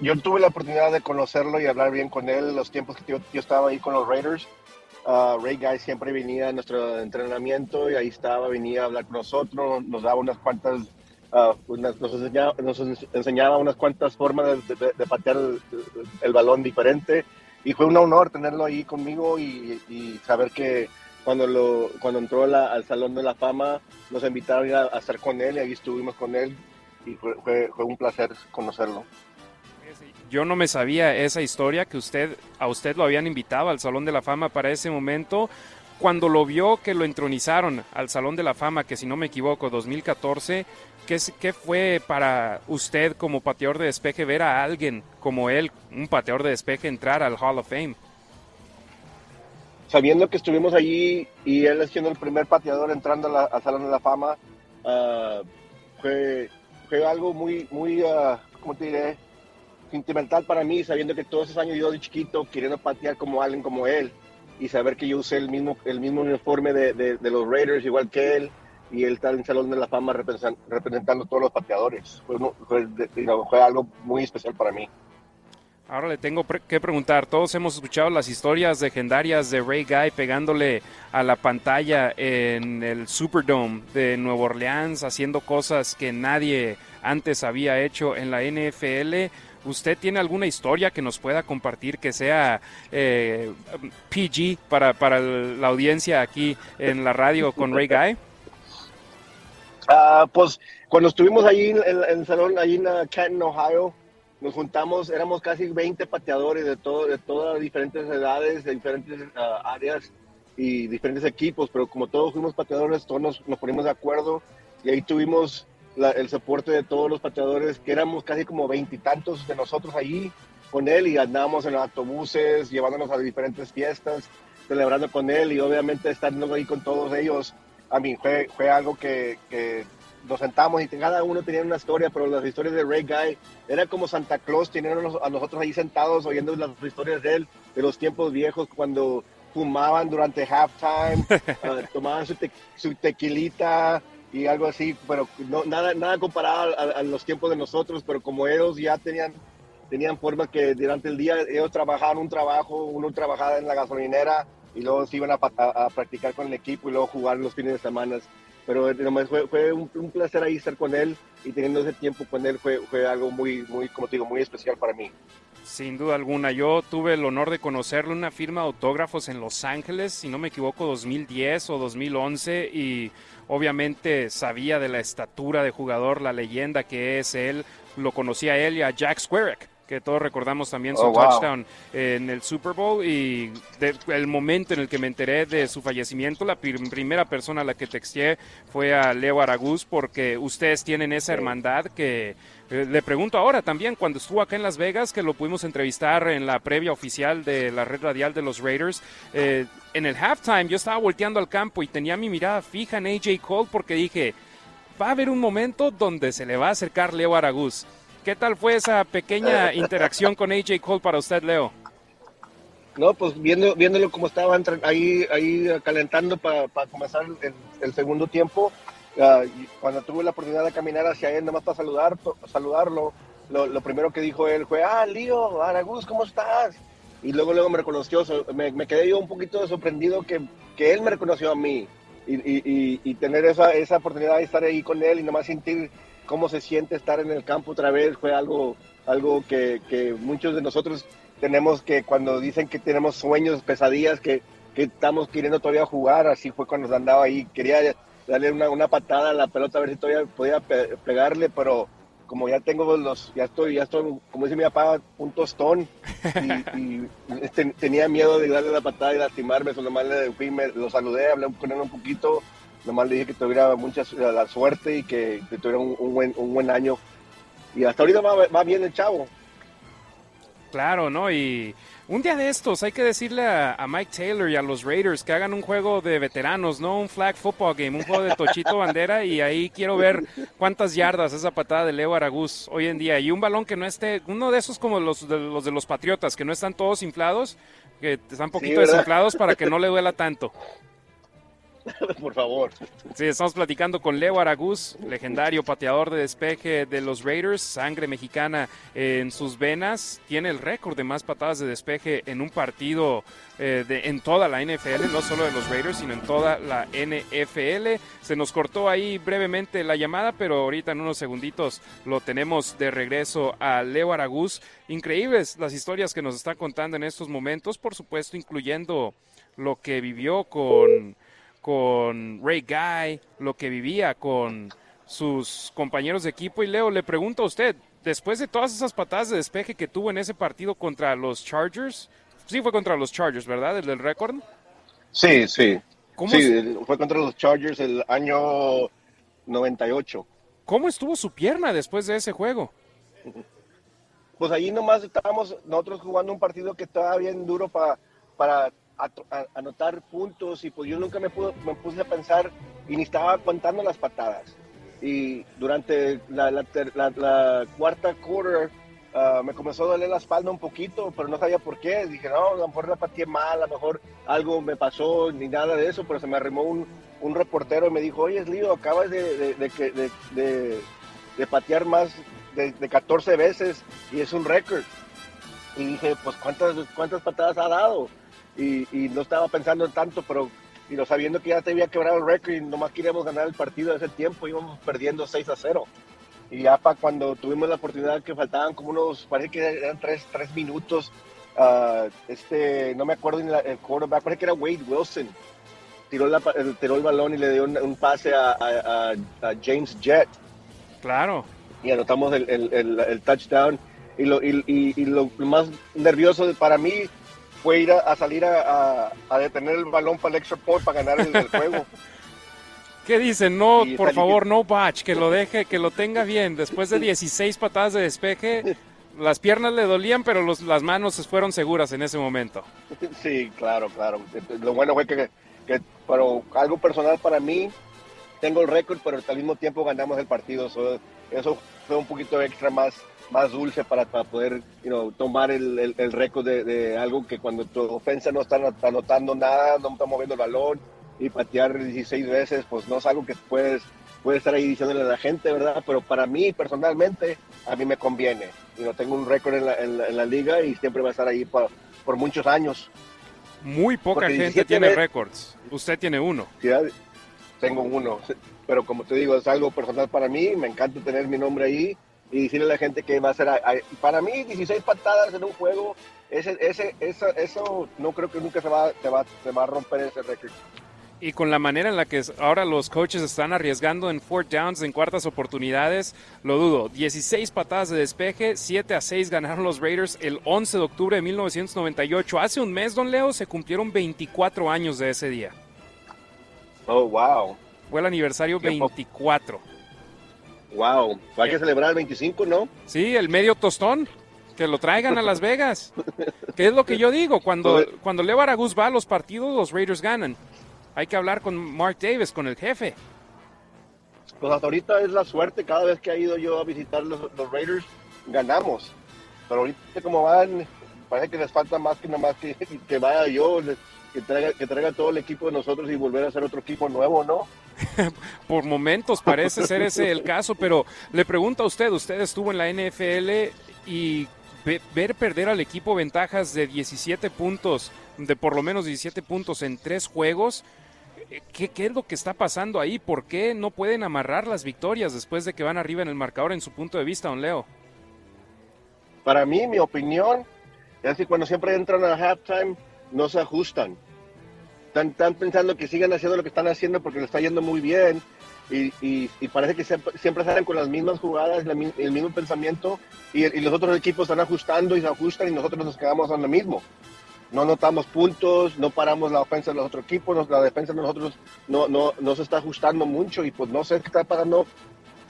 yo tuve la oportunidad de conocerlo y hablar bien con él los tiempos que yo, yo estaba ahí con los Raiders. Uh, Ray Guy siempre venía a nuestro entrenamiento y ahí estaba, venía a hablar con nosotros, nos daba unas cuantas, uh, unas, nos, enseñaba, nos, enseñaba, unas cuantas formas de, de, de patear el, el, balón diferente y fue un honor tenerlo ahí conmigo y, y saber que cuando, lo, cuando entró la, al Salón de la Fama nos invitaron a, a estar con él y ahí estuvimos con él y fue, fue, fue, un placer conocerlo. Yo no me sabía esa historia que usted a usted lo habían invitado al Salón de la Fama para ese momento. Cuando lo vio que lo entronizaron al Salón de la Fama, que si no me equivoco, 2014, ¿qué, qué fue para usted como pateador de despeje ver a alguien como él, un pateador de despeje, entrar al Hall of Fame? Sabiendo que estuvimos allí y él siendo el primer pateador entrando al Salón de la Fama, uh, fue, fue algo muy, muy, uh, ¿cómo te diré? Sentimental para mí, sabiendo que todos esos años yo de chiquito queriendo patear como alguien como él y saber que yo usé el mismo, el mismo uniforme de, de, de los Raiders igual que él y él está en el Salón de la Fama representando, representando todos los pateadores. Fue, fue, fue, algo muy especial para mí. Ahora le tengo que preguntar, todos hemos escuchado las historias legendarias de Ray Guy pegándole a la pantalla en el Superdome de Nueva Orleans, haciendo cosas que nadie antes había hecho en la NFL. ¿Usted tiene alguna historia que nos pueda compartir que sea eh, PG para, para la audiencia aquí en la radio con Ray Guy? Uh, pues cuando estuvimos ahí en, el salón, ahí en uh, Canton, Ohio, nos juntamos, éramos casi 20 pateadores de, todo, de todas diferentes edades, de diferentes uh, áreas y diferentes equipos, pero como todos fuimos pateadores, todos nos, nos ponimos de acuerdo y ahí tuvimos el soporte de todos los pateadores, que éramos casi como veintitantos de nosotros allí con él y andábamos en autobuses, llevándonos a diferentes fiestas, celebrando con él y obviamente estando ahí con todos ellos. A mí fue, fue algo que nos sentamos y cada uno tenía una historia, pero las historias de Ray Guy era como Santa Claus, tenían a nosotros ahí sentados oyendo las historias de él, de los tiempos viejos, cuando fumaban durante halftime, uh, [LAUGHS] tomaban su, te, su, tequilita y algo así, pero no, nada, nada comparado a, a, los tiempos de nosotros, pero como ellos ya tenían, tenían forma que durante el día ellos trabajaban un trabajo, uno trabajaba en la gasolinera y luego se iban a, a, a practicar con el equipo y luego jugar los fines de semana pero fue, fue un, placer ahí estar con él y teniendo ese tiempo con él fue, fue algo muy, muy, como te digo, muy especial para mí. Sin duda alguna, yo tuve el honor de conocerle una firma de autógrafos en Los Ángeles, si no me equivoco, 2010 o 2011, y obviamente sabía de la estatura de jugador, la leyenda que es él, lo conocía él y a Jack Squarek que todos recordamos también su Oh, wow. touchdown en el Super Bowl y de- el momento en el que me enteré de su fallecimiento, la prim- primera persona a la que texté fue a Leo Araguz porque ustedes tienen esa hermandad que eh, le pregunto ahora también cuando estuvo acá en Las Vegas que lo pudimos entrevistar en la previa oficial de la red radial de los Raiders eh, en el halftime yo estaba volteando al campo y tenía mi mirada fija en AJ Cole porque dije va a haber un momento donde se le va a acercar Leo Araguz. ¿Qué tal fue esa pequeña interacción con AJ Cole para usted, Leo? No, pues viendo, viéndolo como estaba ahí, ahí calentando para comenzar el, el segundo tiempo, y cuando tuve la oportunidad de caminar hacia él, nada más para saludar, saludarlo, lo, lo primero que dijo él fue, ah, Lío, Araguz, ¿cómo estás? Y luego, luego me reconoció, me, me quedé yo un poquito sorprendido que, que él me reconoció a mí y, y- y- y tener esa, esa oportunidad de estar ahí con él y nomás sentir cómo se siente estar en el campo otra vez fue algo, algo que, muchos de nosotros tenemos que cuando dicen que tenemos sueños, pesadillas, que, que estamos queriendo todavía jugar, así fue cuando andaba ahí, quería darle una, una patada a la pelota a ver si todavía podía pe- pegarle, pero como ya tengo los, ya estoy, ya estoy, como dice mi papá, un tostón y, ten- tenía miedo de darle la patada y lastimarme, eso nomás le fui, me, lo saludé, hablé con él un poquito, nomás le dije que tuviera mucha la suerte y que, que tuviera un, un buen, un buen año. Y hasta ahorita va, va bien el chavo. Claro, ¿no? Y un día de estos hay que decirle a, a Mike Taylor y a los Raiders que hagan un juego de veteranos, no un flag football game, un juego de Tochito [LAUGHS] Bandera y ahí quiero ver cuántas yardas esa patada de Leo Araguz hoy en día y un balón que no esté, uno de esos como los de los, de los Patriotas, que no están todos inflados, que están poquito desinflados para que no le duela tanto. [LAUGHS] [LAUGHS] Por favor. Sí, estamos platicando con Leo Araguz, legendario pateador de despeje de los Raiders, sangre mexicana en sus venas, tiene el récord de más patadas de despeje en un partido eh, de, en toda la NFL, no solo de los Raiders, sino en toda la NFL. Se nos cortó ahí brevemente la llamada, pero ahorita en unos segunditos lo tenemos de regreso a Leo Araguz. Increíbles las historias que nos está contando en estos momentos, por supuesto, incluyendo lo que vivió con con Ray Guy, lo que vivía con sus compañeros de equipo. Y Leo, le pregunto a usted, después de todas esas patadas de despeje que tuvo en ese partido contra los Chargers, sí fue contra los Chargers, ¿verdad? El del récord. Sí, sí. ¿Cómo, Sí, es- fue contra los Chargers el año 98. ¿Cómo estuvo su pierna después de ese juego? Pues ahí nomás estábamos nosotros jugando un partido que estaba bien duro pa- para anotar puntos y pues yo nunca me, pude- me puse a pensar y ni estaba contando las patadas. Y durante la, la la- la cuarta quarter ah, me comenzó a doler la espalda un poquito, pero no sabía por qué. Dije, no, a lo mejor la pateé mal, a lo mejor algo me pasó, ni nada de eso, pero se me arrimó un, un reportero y me dijo, oye, Lío, acabas de, de, de, de- de- patear más de 14 veces y es un récord. Y dije, pues, ¿cuántas, cuántas patadas ha dado? Y, y no estaba pensando en tanto, pero y no sabiendo que ya te había quebrado el récord y nomás queríamos ganar el partido de ese tiempo, íbamos perdiendo 6 a 0. Y ya para cuando tuvimos la oportunidad que faltaban como unos, parece que eran 3, tres minutos, ah, este, no me acuerdo ni la- el quarterback, parece que era Wade Wilson, tiró, la, tiró el balón y le dio un, un pase a, a- a- a James Jett Claro. y anotamos el, el- el- el touchdown. Y lo, y, y- y lo más nervioso para mí fue ir a, a salir a, a- a detener el balón para el extra point para ganar el, el juego. [LAUGHS] ¿Qué dicen? No, Y por favor, no batch, que lo deje, que lo tenga bien. Después de 16 patadas de despeje, las piernas le dolían, pero los- las manos fueron seguras en ese momento. [LAUGHS] Sí, claro, claro. Lo bueno fue que, que pero algo personal para mí, tengo el récord, pero al mismo tiempo ganamos el partido. So, eso fue un poquito extra más, más dulce para, para poder you know, tomar el, el- el récord de, de algo que cuando tu ofensa no está anot- anotando nada, no está moviendo el balón y patear 16 veces, pues no es algo que puedes, puedes estar ahí diciéndole a la gente, ¿verdad? Pero para mí, personalmente, a mí me conviene. You know, tengo un récord en la, en, la, en la liga y siempre va a estar ahí por, por muchos años. Muy poca Porque gente 17 tiene récords. Usted tiene uno. tengo uno. Pero como te digo, es algo personal para mí, me encanta tener mi nombre ahí y decirle a la gente que va a ser. Para mí, 16 patadas en un juego, ese, ese, eso, eso no creo que nunca se va, se va, se va a romper ese récord. Y con la manera en la que ahora los coaches están arriesgando en fourth downs, en cuartas oportunidades, lo dudo. 16 patadas de despeje, 7 a 6 ganaron los Raiders el 11 de octubre de 1998. Hace un mes, don Leo, se cumplieron 24 años de ese día. Oh, wow. Fue el aniversario 24. Wow. Hay que celebrar el 25, ¿no? Sí, el medio tostón. Que lo traigan a Las Vegas. [LAUGHS] ¿Qué es lo que yo digo? Cuando, cuando Leo Aragus va a los partidos, los Raiders ganan. Hay que hablar con Mark Davis, con el jefe. Pues hasta ahorita es la suerte. Cada vez que ha ido yo a visitar los, Raiders, ganamos. Pero ahorita como van, parece que les falta más que nada más que, que vaya yo, que traiga, que traiga todo el equipo de nosotros y volver a ser otro equipo nuevo, ¿no? [LAUGHS] Por momentos parece ser ese el caso, pero le pregunto a usted, usted estuvo en la NFL y ver perder al equipo ventajas de 17 puntos, de por lo menos 17 puntos en tres juegos, ¿Qué, ¿Qué, es lo que está pasando ahí? ¿Por qué no pueden amarrar las victorias después de que van arriba en el marcador en su punto de vista, don Leo? Para mí, mi opinión, es que cuando siempre entran a halftime, no se ajustan. Están, pensando que sigan haciendo lo que están haciendo porque le está yendo muy bien y, parece que siempre, salen con las mismas jugadas, el mismo pensamiento y, los otros equipos están ajustando y se ajustan y nosotros nos quedamos en lo mismo no notamos puntos, no paramos la ofensa de los otros equipos, la defensa de nosotros no, no, se está ajustando mucho y pues no sé qué está pasando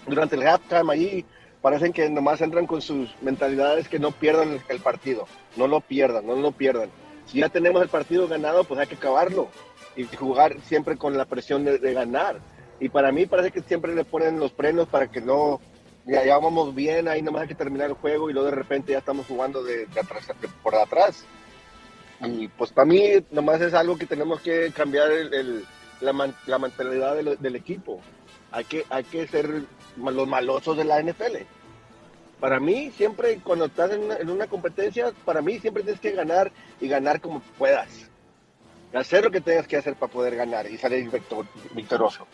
durante el halftime ahí. Parecen que nomás entran con sus mentalidades que no pierdan el, partido, no lo pierdan, no lo pierdan. Si ya tenemos el partido ganado, pues hay que acabarlo y jugar siempre con la presión de, ganar. Y para mí parece que siempre le ponen los frenos para que no, ya, ya, vamos bien, ahí nomás hay que terminar el juego y luego de repente ya estamos jugando de, atrás, por atrás. Y pues para mí nomás es algo que tenemos que cambiar el, la, la, mentalidad del, equipo. Hay que, hay que ser los malosos de la NFL. Para mí, siempre cuando estás en una, en una competencia, para mí siempre tienes que ganar y ganar como puedas. Hacer lo que tengas que hacer para poder ganar y salir victor, victorioso.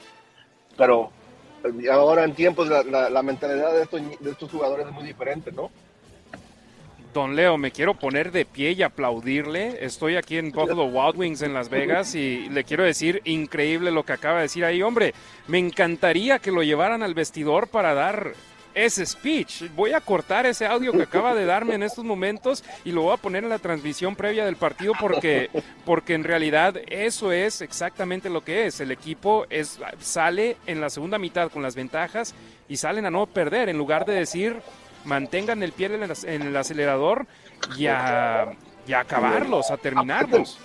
Pero ahora en tiempos la, mentalidad de estos, de estos jugadores es muy diferente, ¿no? Don Leo, me quiero poner de pie y aplaudirle. Estoy aquí en Buffalo Wild Wings en Las Vegas y le quiero decir, increíble lo que acaba de decir ahí. Hombre, me encantaría que lo llevaran al vestidor para dar ese speech. Voy a cortar ese audio que acaba de darme en estos momentos y lo voy a poner en la transmisión previa del partido porque, porque en realidad eso es exactamente lo que es. El equipo es, sale en la segunda mitad con las ventajas y salen a no perder en lugar de decir mantengan el pie en el, acelerador y a, acabarlos, a terminarlos.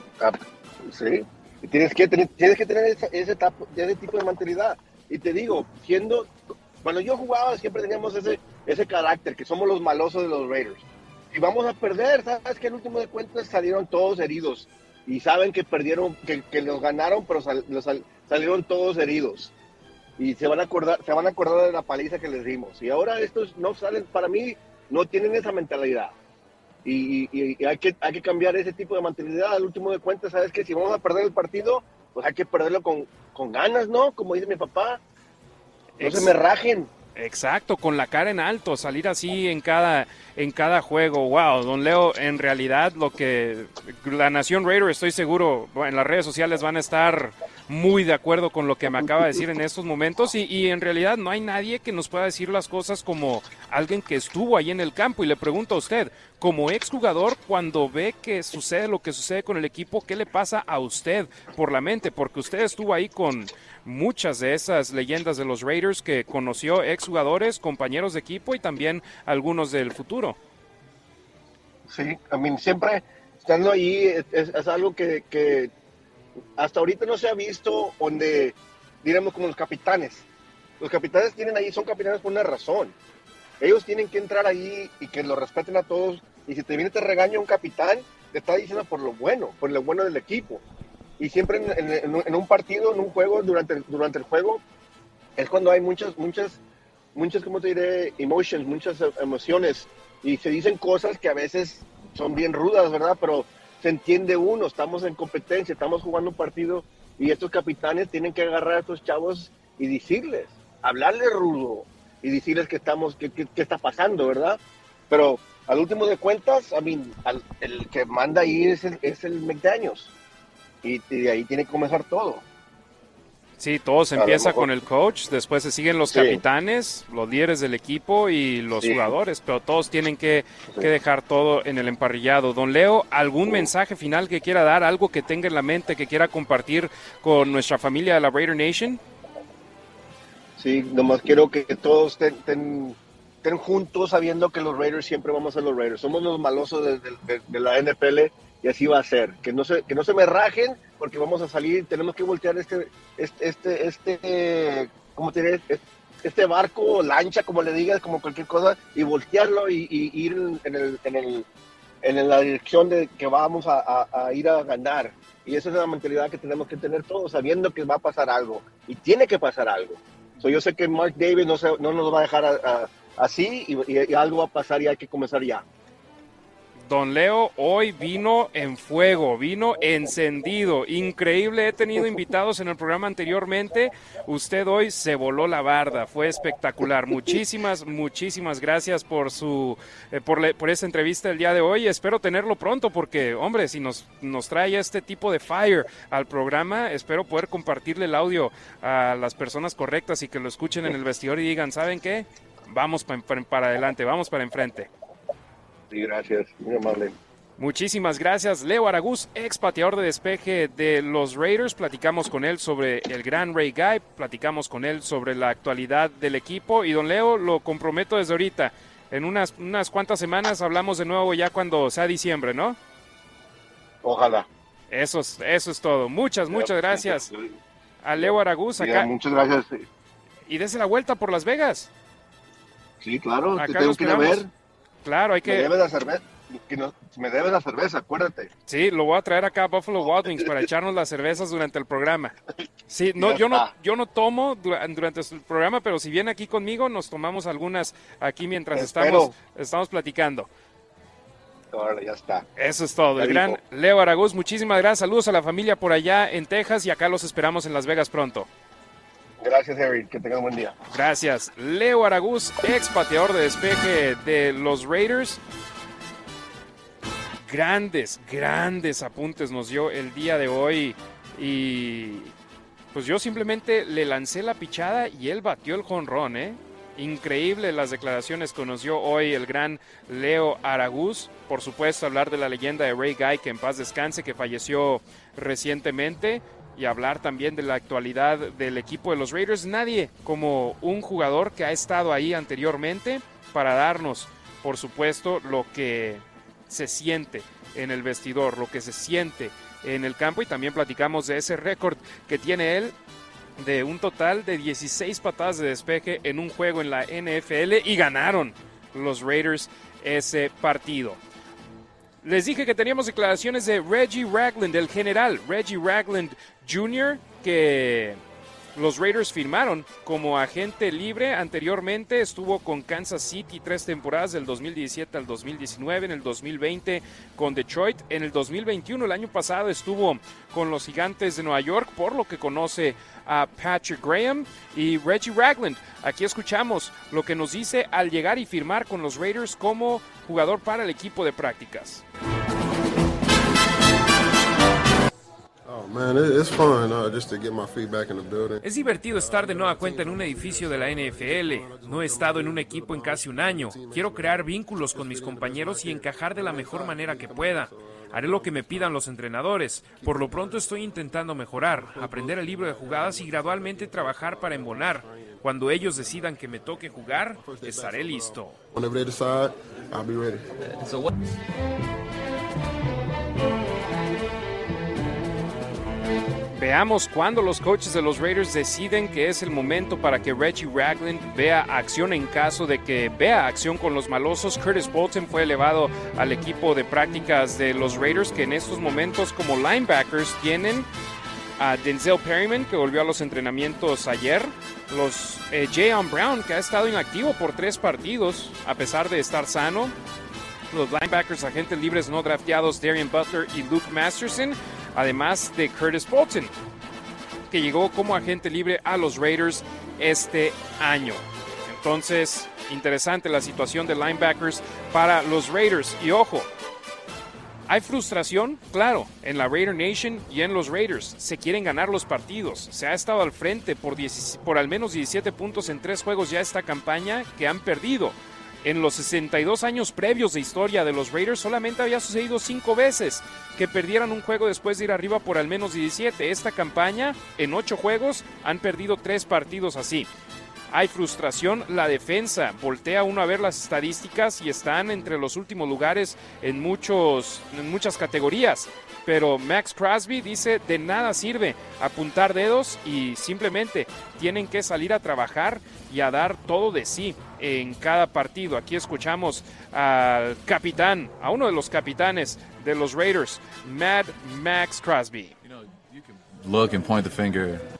Sí, tienes que tener, tienes que tener ese, ese, tipo de mentalidad. Y te digo, siendo, cuando yo jugaba siempre teníamos ese, ese carácter, que somos los malosos de los Raiders. Y vamos a perder, ¿sabes? Que al último de cuentas salieron todos heridos. Y saben que perdieron, que, que los ganaron, pero salieron todos heridos y se van a acordar, se van a acordar de la paliza que les dimos. Y ahora estos no salen, para mí, no tienen esa mentalidad. Y, hay, que, hay que cambiar ese tipo de mentalidad. Al último de cuentas, sabes que si vamos a perder el partido, pues hay que perderlo con, con ganas, ¿no? Como dice mi papá. No se me rajen. Exacto, con la cara en alto, salir así en cada, en cada juego. Wow, don Leo, en realidad lo que la Nación Raider, estoy seguro, en las redes sociales van a estar muy de acuerdo con lo que me acaba de decir en estos momentos y, en realidad no hay nadie que nos pueda decir las cosas como alguien que estuvo ahí en el campo y le pregunto a usted, como exjugador, cuando ve que sucede lo que sucede con el equipo, ¿qué le pasa a usted por la mente? Porque usted estuvo ahí con muchas de esas leyendas de los Raiders que conoció exjugadores, compañeros de equipo y también algunos del futuro. Sí, a mí siempre estando ahí es, algo que hasta ahorita no se ha visto donde, diremos como los capitanes. Los capitanes tienen ahí, son capitanes por una razón. Ellos tienen que entrar ahí y que lo respeten a todos. Y si te viene te regaña un capitán, te está diciendo por lo bueno, por lo bueno del equipo. Y siempre en, un partido, en un juego, durante, durante el juego, es cuando hay muchas, muchas, muchas, ¿cómo te diré? Emotions, muchas emociones. Y se dicen cosas que a veces son bien rudas, ¿verdad? Pero se entiende uno, estamos en competencia, estamos jugando un partido y estos capitanes tienen que agarrar a estos chavos y decirles, hablarles rudo, y decirles que estamos, qué que, está pasando, ¿verdad? Pero al último de cuentas, I mean, el que manda ahí es el, es el McDaniels. Y, y de ahí tiene que comenzar todo. Sí, todo se empieza con el coach, después se siguen los capitanes, los líderes del equipo y los jugadores, pero todos tienen que, que, dejar todo en el emparrillado. Don Leo, ¿algún mensaje final que quiera dar, algo que tenga en la mente, que quiera compartir con nuestra familia de la Raider Nation? Sí, nomás quiero que todos estén, juntos sabiendo que los Raiders siempre vamos a ser los Raiders. Somos los malosos de, de la NFL y así va a ser. Que no se, que no se me rajen porque vamos a salir, tenemos que voltear este, este, este, este, ¿cómo te Este barco, lancha, como le digas, como cualquier cosa, y voltearlo y, ir en, el, en, el, en la dirección de que vamos a, ir a ganar. Y esa es la mentalidad que tenemos que tener todos, sabiendo que va a pasar algo. Y tiene que pasar algo. yo sé que Mark Davis no, no nos va a dejar así y algo va a pasar y hay que comenzar ya. Don Leo hoy vino en fuego, vino encendido, increíble. He tenido invitados en el programa anteriormente. Usted hoy se voló la barda, fue espectacular. Muchísimas, muchísimas gracias por su, eh, por, por esta entrevista el día de hoy. Espero tenerlo pronto porque, hombre, si nos, nos trae este tipo de fire al programa, espero poder compartirle el audio a las personas correctas y que lo escuchen en el vestidor y digan, ¿saben qué? Vamos para adelante, vamos para enfrente gracias, muy amable. Muchísimas gracias. Leo Aragús, ex pateador de despeje de los Raiders. Platicamos con él sobre el gran Ray Guy, platicamos con él sobre la actualidad del equipo. Y don Leo, lo comprometo desde ahorita. En unas, unas cuantas semanas hablamos de nuevo ya cuando sea diciembre, ¿no? Ojalá. Eso es, eso es todo. Muchas, muchas gracias. A Leo Aragús acá. muchas gracias. Y desde la vuelta por Las Vegas. Sí, claro, te tengo que ir a ver. Claro, hay que... Me debes la cerveza, me debes la cerveza, acuérdate. Sí, lo voy a traer acá a Buffalo Wild Wings para echarnos las cervezas durante el programa. Sí, no, yo no, yo no tomo durante el programa, pero si viene aquí conmigo, nos tomamos algunas aquí mientras estamos, estamos platicando. Ahora ya está. Eso es todo. el gran Leo Araguz, muchísimas gracias. Saludos a la familia por allá en Texas y acá los esperamos en Las Vegas pronto. Gracias, Harry. Que tengan un buen día. Gracias. Leo Araguz, ex pateador de despeje de los Raiders. Grandes, grandes apuntes nos dio el día de hoy. Y pues yo simplemente le lancé la pichada y él batió el jonrón, ¿eh? Increíble las declaraciones que nos dio hoy el gran Leo Araguz. Por supuesto, hablar de la leyenda de Ray Guy, que en paz descanse, que falleció recientemente y hablar también de la actualidad del equipo de los Raiders. Nadie como un jugador que ha estado ahí anteriormente para darnos, por supuesto, lo que se siente en el vestidor, lo que se siente en el campo y también platicamos de ese récord que tiene él de un total de 16 patadas de despeje en un juego en la NFL y ganaron los Raiders ese partido. Les dije que teníamos declaraciones de Reggie Ragland, el general Reggie Ragland Jr., que los Raiders firmaron como agente libre. Anteriormente estuvo con Kansas City tres temporadas del 2017 al 2019, en el 2020 con Detroit, en el 2021 el año pasado estuvo con los Gigantes de Nueva York, por lo que conoce a Patrick Graham y Reggie Ragland. Aquí escuchamos lo que nos dice al llegar y firmar con los Raiders como jugador para el equipo de prácticas. Es divertido estar de nueva cuenta en un edificio de la NFL. No he estado en un equipo en casi un año. Quiero crear vínculos con mis compañeros y encajar de la mejor manera que pueda. Haré lo que me pidan los entrenadores. Por lo pronto estoy intentando mejorar, aprender el libro de jugadas y gradualmente trabajar para embonar. Cuando ellos decidan que me toque jugar, estaré listo. Veamos cuándo los coaches de los Raiders deciden que es el momento para que Reggie Ragland vea acción en caso de que vea acción con los malosos. Curtis Bolton fue elevado al equipo de prácticas de los Raiders que en estos momentos como linebackers tienen a Denzel Perryman que volvió a los entrenamientos ayer. Los eh, Jayon Brown que ha estado inactivo por tres partidos a pesar de estar sano. Los linebackers agentes libres no drafteados Darian Butler y Luke Masterson además de Curtis Bolton, que llegó como agente libre a los Raiders este año. Entonces, interesante la situación de linebackers para los Raiders. Y ojo, hay frustración, claro, en la Raider Nation y en los Raiders. Se quieren ganar los partidos. Se ha estado al frente por, al menos 17 puntos en tres juegos ya esta campaña que han perdido. En los 62 años previos de historia de los Raiders solamente había sucedido cinco veces que perdieran un juego después de ir arriba por al menos 17. Esta campaña, en ocho juegos, han perdido tres partidos así. Hay frustración, la defensa voltea uno a ver las estadísticas y están entre los últimos lugares en, muchos, en muchas categorías. Pero Max Crosby dice de nada sirve apuntar dedos y simplemente tienen que salir a trabajar y a dar todo de sí en cada partido. Aquí escuchamos al capitán, a uno de los capitanes de los Raiders, Mad Max Crosby.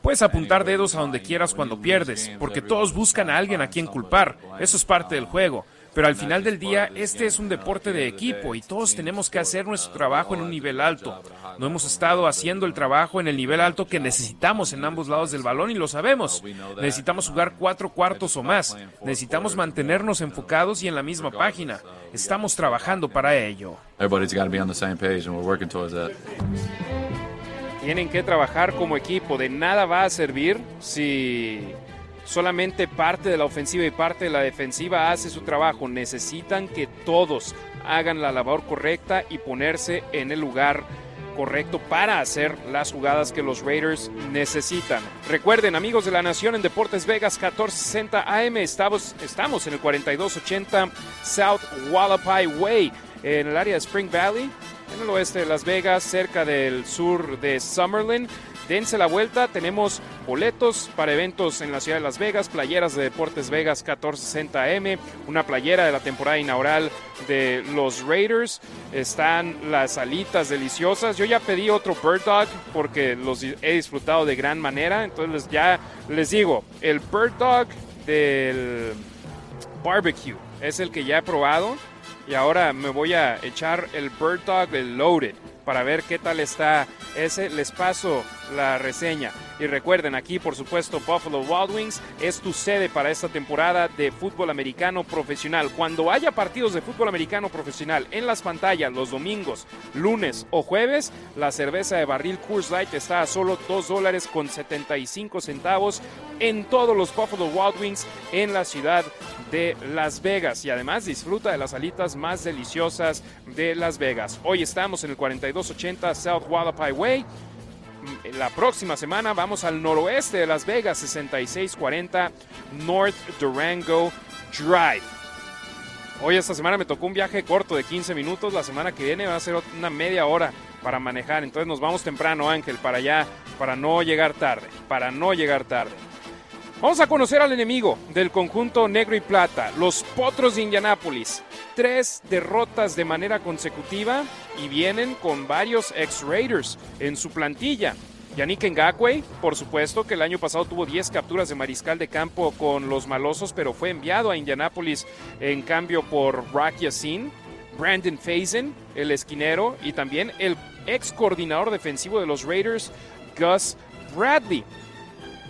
Puedes apuntar dedos a donde quieras cuando pierdes, porque todos buscan a alguien a quien culpar. Eso es parte del juego. Pero al final del día, este es un deporte de equipo y todos tenemos que hacer nuestro trabajo en un nivel alto. No hemos estado haciendo el trabajo en el nivel alto que necesitamos en ambos lados del balón y lo sabemos. Necesitamos jugar cuatro cuartos o más. Necesitamos mantenernos enfocados y en la misma página. Estamos trabajando para ello. Tienen que trabajar como equipo. De nada va a servir si solamente parte de la ofensiva y parte de la defensiva hace su trabajo. Necesitan que todos hagan la labor correcta y ponerse en el lugar correcto para hacer las jugadas que los Raiders necesitan. Recuerden, amigos de la Nación, en Deportes Vegas 1460 AM estamos, estamos en el 4280 South Wallapai Way, en el área de Spring Valley en el oeste de Las Vegas, cerca del sur de Summerlin. Dense la vuelta, tenemos boletos para eventos en la ciudad de Las Vegas, playeras de Deportes Vegas 1460M, una playera de la temporada inaugural de los Raiders, están las alitas deliciosas. Yo ya pedí otro Bird Dog porque los he disfrutado de gran manera, entonces ya les digo, el Bird Dog del barbecue es el que ya he probado y ahora me voy a echar el Bird Dog del Loaded para ver qué tal está ese. Les paso la reseña. Y recuerden, aquí por supuesto Buffalo Wild Wings es tu sede para esta temporada de fútbol americano profesional. Cuando haya partidos de fútbol americano profesional en las pantallas los domingos, lunes o jueves, la cerveza de barril Coors Light está a solo 2 dólares con 75 centavos en todos los Buffalo Wild Wings en la ciudad de Las Vegas. Y además disfruta de las alitas más deliciosas de Las Vegas. Hoy estamos en el 4280 South Wallapai Way la próxima semana vamos al noroeste de Las Vegas, 6640 North Durango Drive. Hoy esta semana me tocó un viaje corto de 15 minutos, la semana que viene va a ser una media hora para manejar, entonces nos vamos temprano Ángel para allá, para no llegar tarde, para no llegar tarde. Vamos a conocer al enemigo del conjunto negro y plata, los Potros de Indianápolis. Tres derrotas de manera consecutiva y vienen con varios ex-Raiders en su plantilla. Yannick Ngakwe, por supuesto, que el año pasado tuvo 10 capturas de mariscal de campo con los malosos, pero fue enviado a Indianápolis en cambio por Rocky Yassin. Brandon Faison, el esquinero, y también el ex coordinador defensivo de los Raiders, Gus Bradley.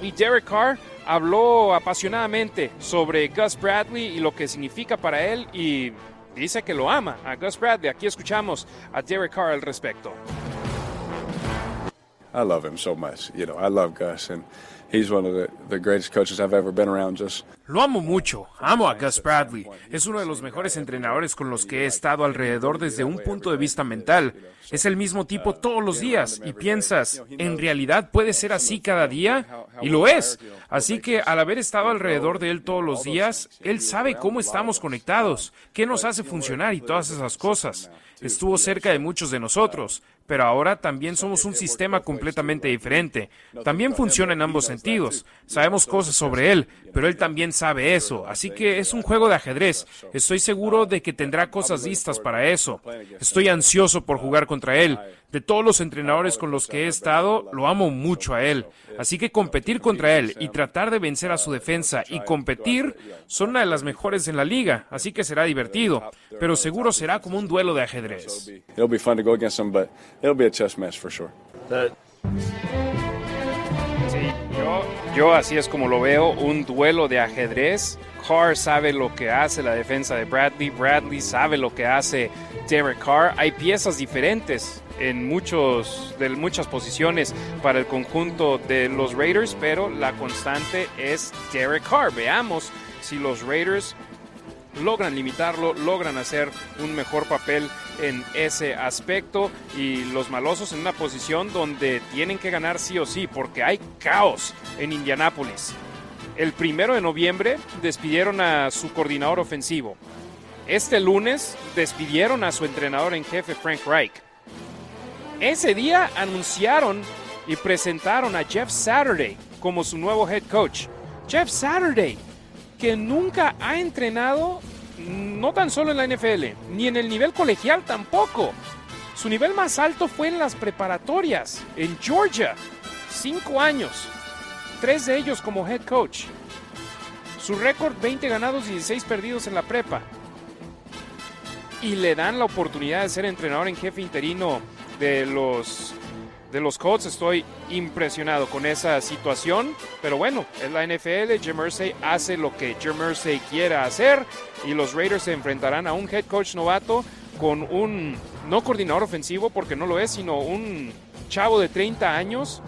Y Derek Carr habló apasionadamente sobre Gus Bradley y lo que significa para él y dice que lo ama a Gus Bradley. Aquí escuchamos a Derek Carr al respecto. I love him so much. You know, I love Gus and Lo amo mucho, amo a Gus Bradley. Es uno de los mejores entrenadores con los que he estado alrededor desde un punto de vista mental. Es el mismo tipo todos los días y piensas, ¿en realidad puede ser así cada día? Y lo es. Así que al haber estado alrededor de él todos los días, él sabe cómo estamos conectados, qué nos hace funcionar y todas esas cosas. Estuvo cerca de muchos de nosotros pero ahora también somos un sistema completamente diferente. También funciona en ambos sentidos. Sabemos cosas sobre él, pero él también sabe eso. Así que es un juego de ajedrez. Estoy seguro de que tendrá cosas listas para eso. Estoy ansioso por jugar contra él. De todos los entrenadores con los que he estado, lo amo mucho a él. Así que competir contra él y tratar de vencer a su defensa y competir son una de las mejores en la liga. Así que será divertido, pero seguro será como un duelo de ajedrez. Sí, yo así es como lo veo, un duelo de ajedrez Carr sabe lo que hace la defensa de Bradley, Bradley sabe lo que hace Derek Carr. Hay piezas diferentes en muchos, de muchas posiciones para el conjunto de los Raiders, pero la constante es Derek Carr. Veamos si los Raiders logran limitarlo, logran hacer un mejor papel en ese aspecto y los malosos en una posición donde tienen que ganar sí o sí porque hay caos en Indianápolis. El primero de noviembre despidieron a su coordinador ofensivo. Este lunes despidieron a su entrenador en jefe Frank Reich. Ese día anunciaron y presentaron a Jeff Saturday como su nuevo head coach. Jeff Saturday, que nunca ha entrenado, no tan solo en la NFL, ni en el nivel colegial tampoco. Su nivel más alto fue en las preparatorias, en Georgia. Cinco años, tres de ellos como head coach. Su récord 20 ganados y 16 perdidos en la prepa. Y le dan la oportunidad de ser entrenador en jefe interino de los de los Colts. Estoy impresionado con esa situación. Pero bueno, es la NFL. Jim Mersey hace lo que Jim Mersey quiera hacer. Y los Raiders se enfrentarán a un head coach novato con un, no coordinador ofensivo porque no lo es, sino un chavo de 30 años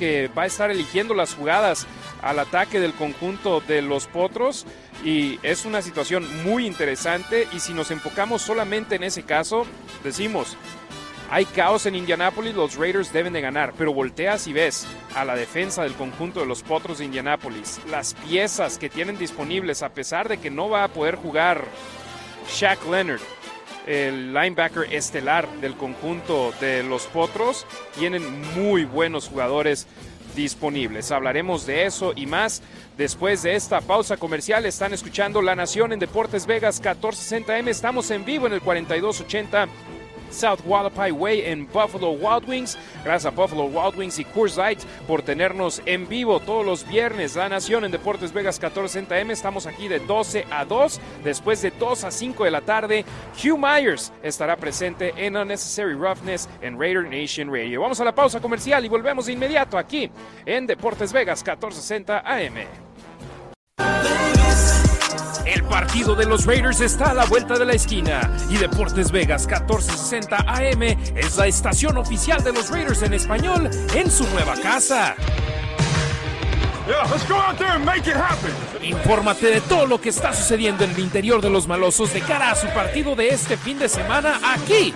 que va a estar eligiendo las jugadas al ataque del conjunto de los Potros. Y es una situación muy interesante. Y si nos enfocamos solamente en ese caso, decimos, hay caos en Indianápolis, los Raiders deben de ganar, pero volteas y ves a la defensa del conjunto de los Potros de Indianápolis, las piezas que tienen disponibles a pesar de que no va a poder jugar Shaq Leonard, el linebacker estelar del conjunto de los Potros, tienen muy buenos jugadores disponibles. Hablaremos de eso y más después de esta pausa comercial. Están escuchando La Nación en Deportes Vegas 1460M. Estamos en vivo en el 4280 South Wallapai Way en Buffalo Wild Wings. Gracias a Buffalo Wild Wings y Coors Light por tenernos en vivo todos los viernes. La Nación en Deportes Vegas 1460M. Estamos aquí de 12 a 2. Después de 2 a 5 de la tarde, Hugh Myers estará presente en Unnecessary Roughness en Raider Nation Radio. Vamos a la pausa comercial y volvemos de inmediato aquí en Deportes Vegas 1460 AM. El partido de los Raiders está a la vuelta de la esquina y Deportes Vegas 1460 AM es la estación oficial de los Raiders en español en su nueva casa. Infórmate de todo lo que está sucediendo en el interior de los malosos de cara a su partido de este fin de semana aquí.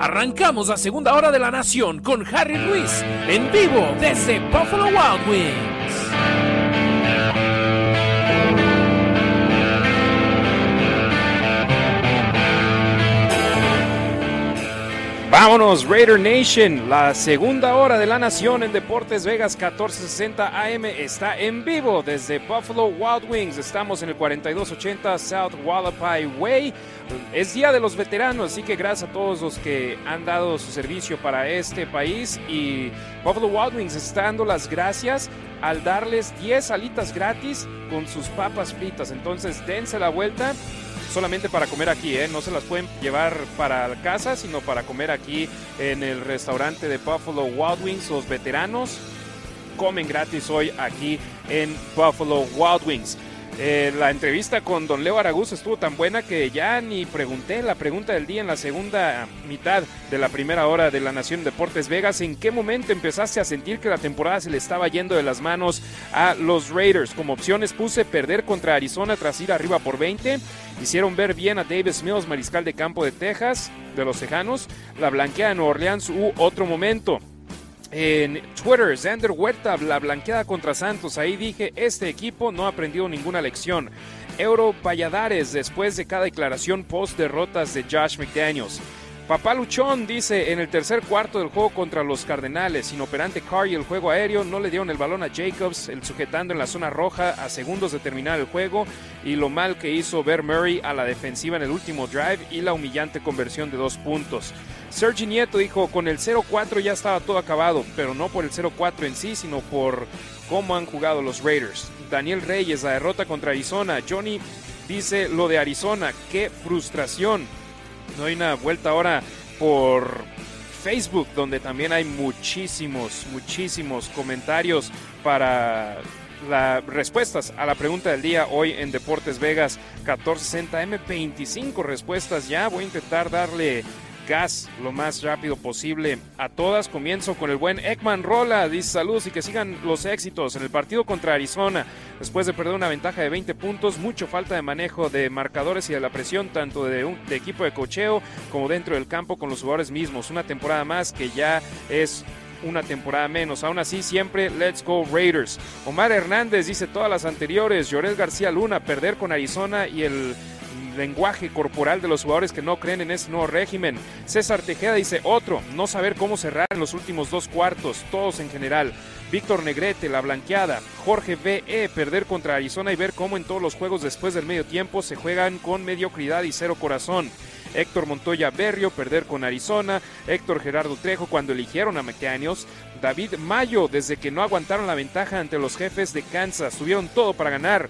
Arrancamos la segunda hora de la nación con Harry Ruiz en vivo desde Buffalo Wild Wings. Vámonos, Raider Nation. La segunda hora de la nación en Deportes Vegas 1460 AM está en vivo desde Buffalo Wild Wings. Estamos en el 4280 South Wallapai Way. Es Día de los Veteranos, así que gracias a todos los que han dado su servicio para este país. Y Buffalo Wild Wings está dando las gracias al darles 10 alitas gratis con sus papas fritas. Entonces, dense la vuelta solamente para comer aquí, ¿eh? no se las pueden llevar para casa, sino para comer aquí en el restaurante de Buffalo Wild Wings. Los veteranos comen gratis hoy aquí en Buffalo Wild Wings. Eh, la entrevista con don Leo Araguz estuvo tan buena que ya ni pregunté la pregunta del día en la segunda mitad de la primera hora de la Nación Deportes Vegas. ¿En qué momento empezaste a sentir que la temporada se le estaba yendo de las manos a los Raiders? Como opciones puse perder contra Arizona tras ir arriba por 20. Hicieron ver bien a Davis Mills, mariscal de campo de Texas, de los Tejanos. La blanqueada de Nueva Orleans u otro momento. En Twitter, Xander Huerta, la blanqueada contra Santos. Ahí dije, este equipo no ha aprendido ninguna lección. Euro Valladares, después de cada declaración post derrotas de Josh McDaniels. Papá Luchón dice, en el tercer cuarto del juego contra los Cardenales, inoperante Carr y el juego aéreo no le dieron el balón a Jacobs, el sujetando en la zona roja a segundos de terminar el juego, y lo mal que hizo ver Murray a la defensiva en el último drive y la humillante conversión de dos puntos. Sergi Nieto dijo, con el 0-4 ya estaba todo acabado, pero no por el 0-4 en sí, sino por cómo han jugado los Raiders. Daniel Reyes, la derrota contra Arizona. Johnny dice lo de Arizona, qué frustración. No hay una vuelta ahora por Facebook, donde también hay muchísimos, muchísimos comentarios para las respuestas a la pregunta del día hoy en Deportes Vegas 1460 M25 respuestas ya. Voy a intentar darle gas lo más rápido posible a todas. Comienzo con el buen Ekman Rola. Dice saludos y que sigan los éxitos en el partido contra Arizona. Después de perder una ventaja de 20 puntos, mucho falta de manejo de marcadores y de la presión, tanto de, de equipo de cocheo como dentro del campo con los jugadores mismos. Una temporada más que ya es una temporada menos. Aún así, siempre Let's Go Raiders. Omar Hernández dice todas las anteriores. Llorel García Luna, perder con Arizona y el lenguaje corporal de los jugadores que no creen en ese nuevo régimen. César Tejeda dice otro, no saber cómo cerrar en los últimos dos cuartos, todos en general. Víctor Negrete, la blanqueada. Jorge B.E., perder contra Arizona y ver cómo en todos los juegos después del medio tiempo se juegan con mediocridad y cero corazón. Héctor Montoya Berrio, perder con Arizona. Héctor Gerardo Trejo, cuando eligieron a McDaniels. David Mayo, desde que no aguantaron la ventaja ante los jefes de Kansas. Tuvieron todo para ganar.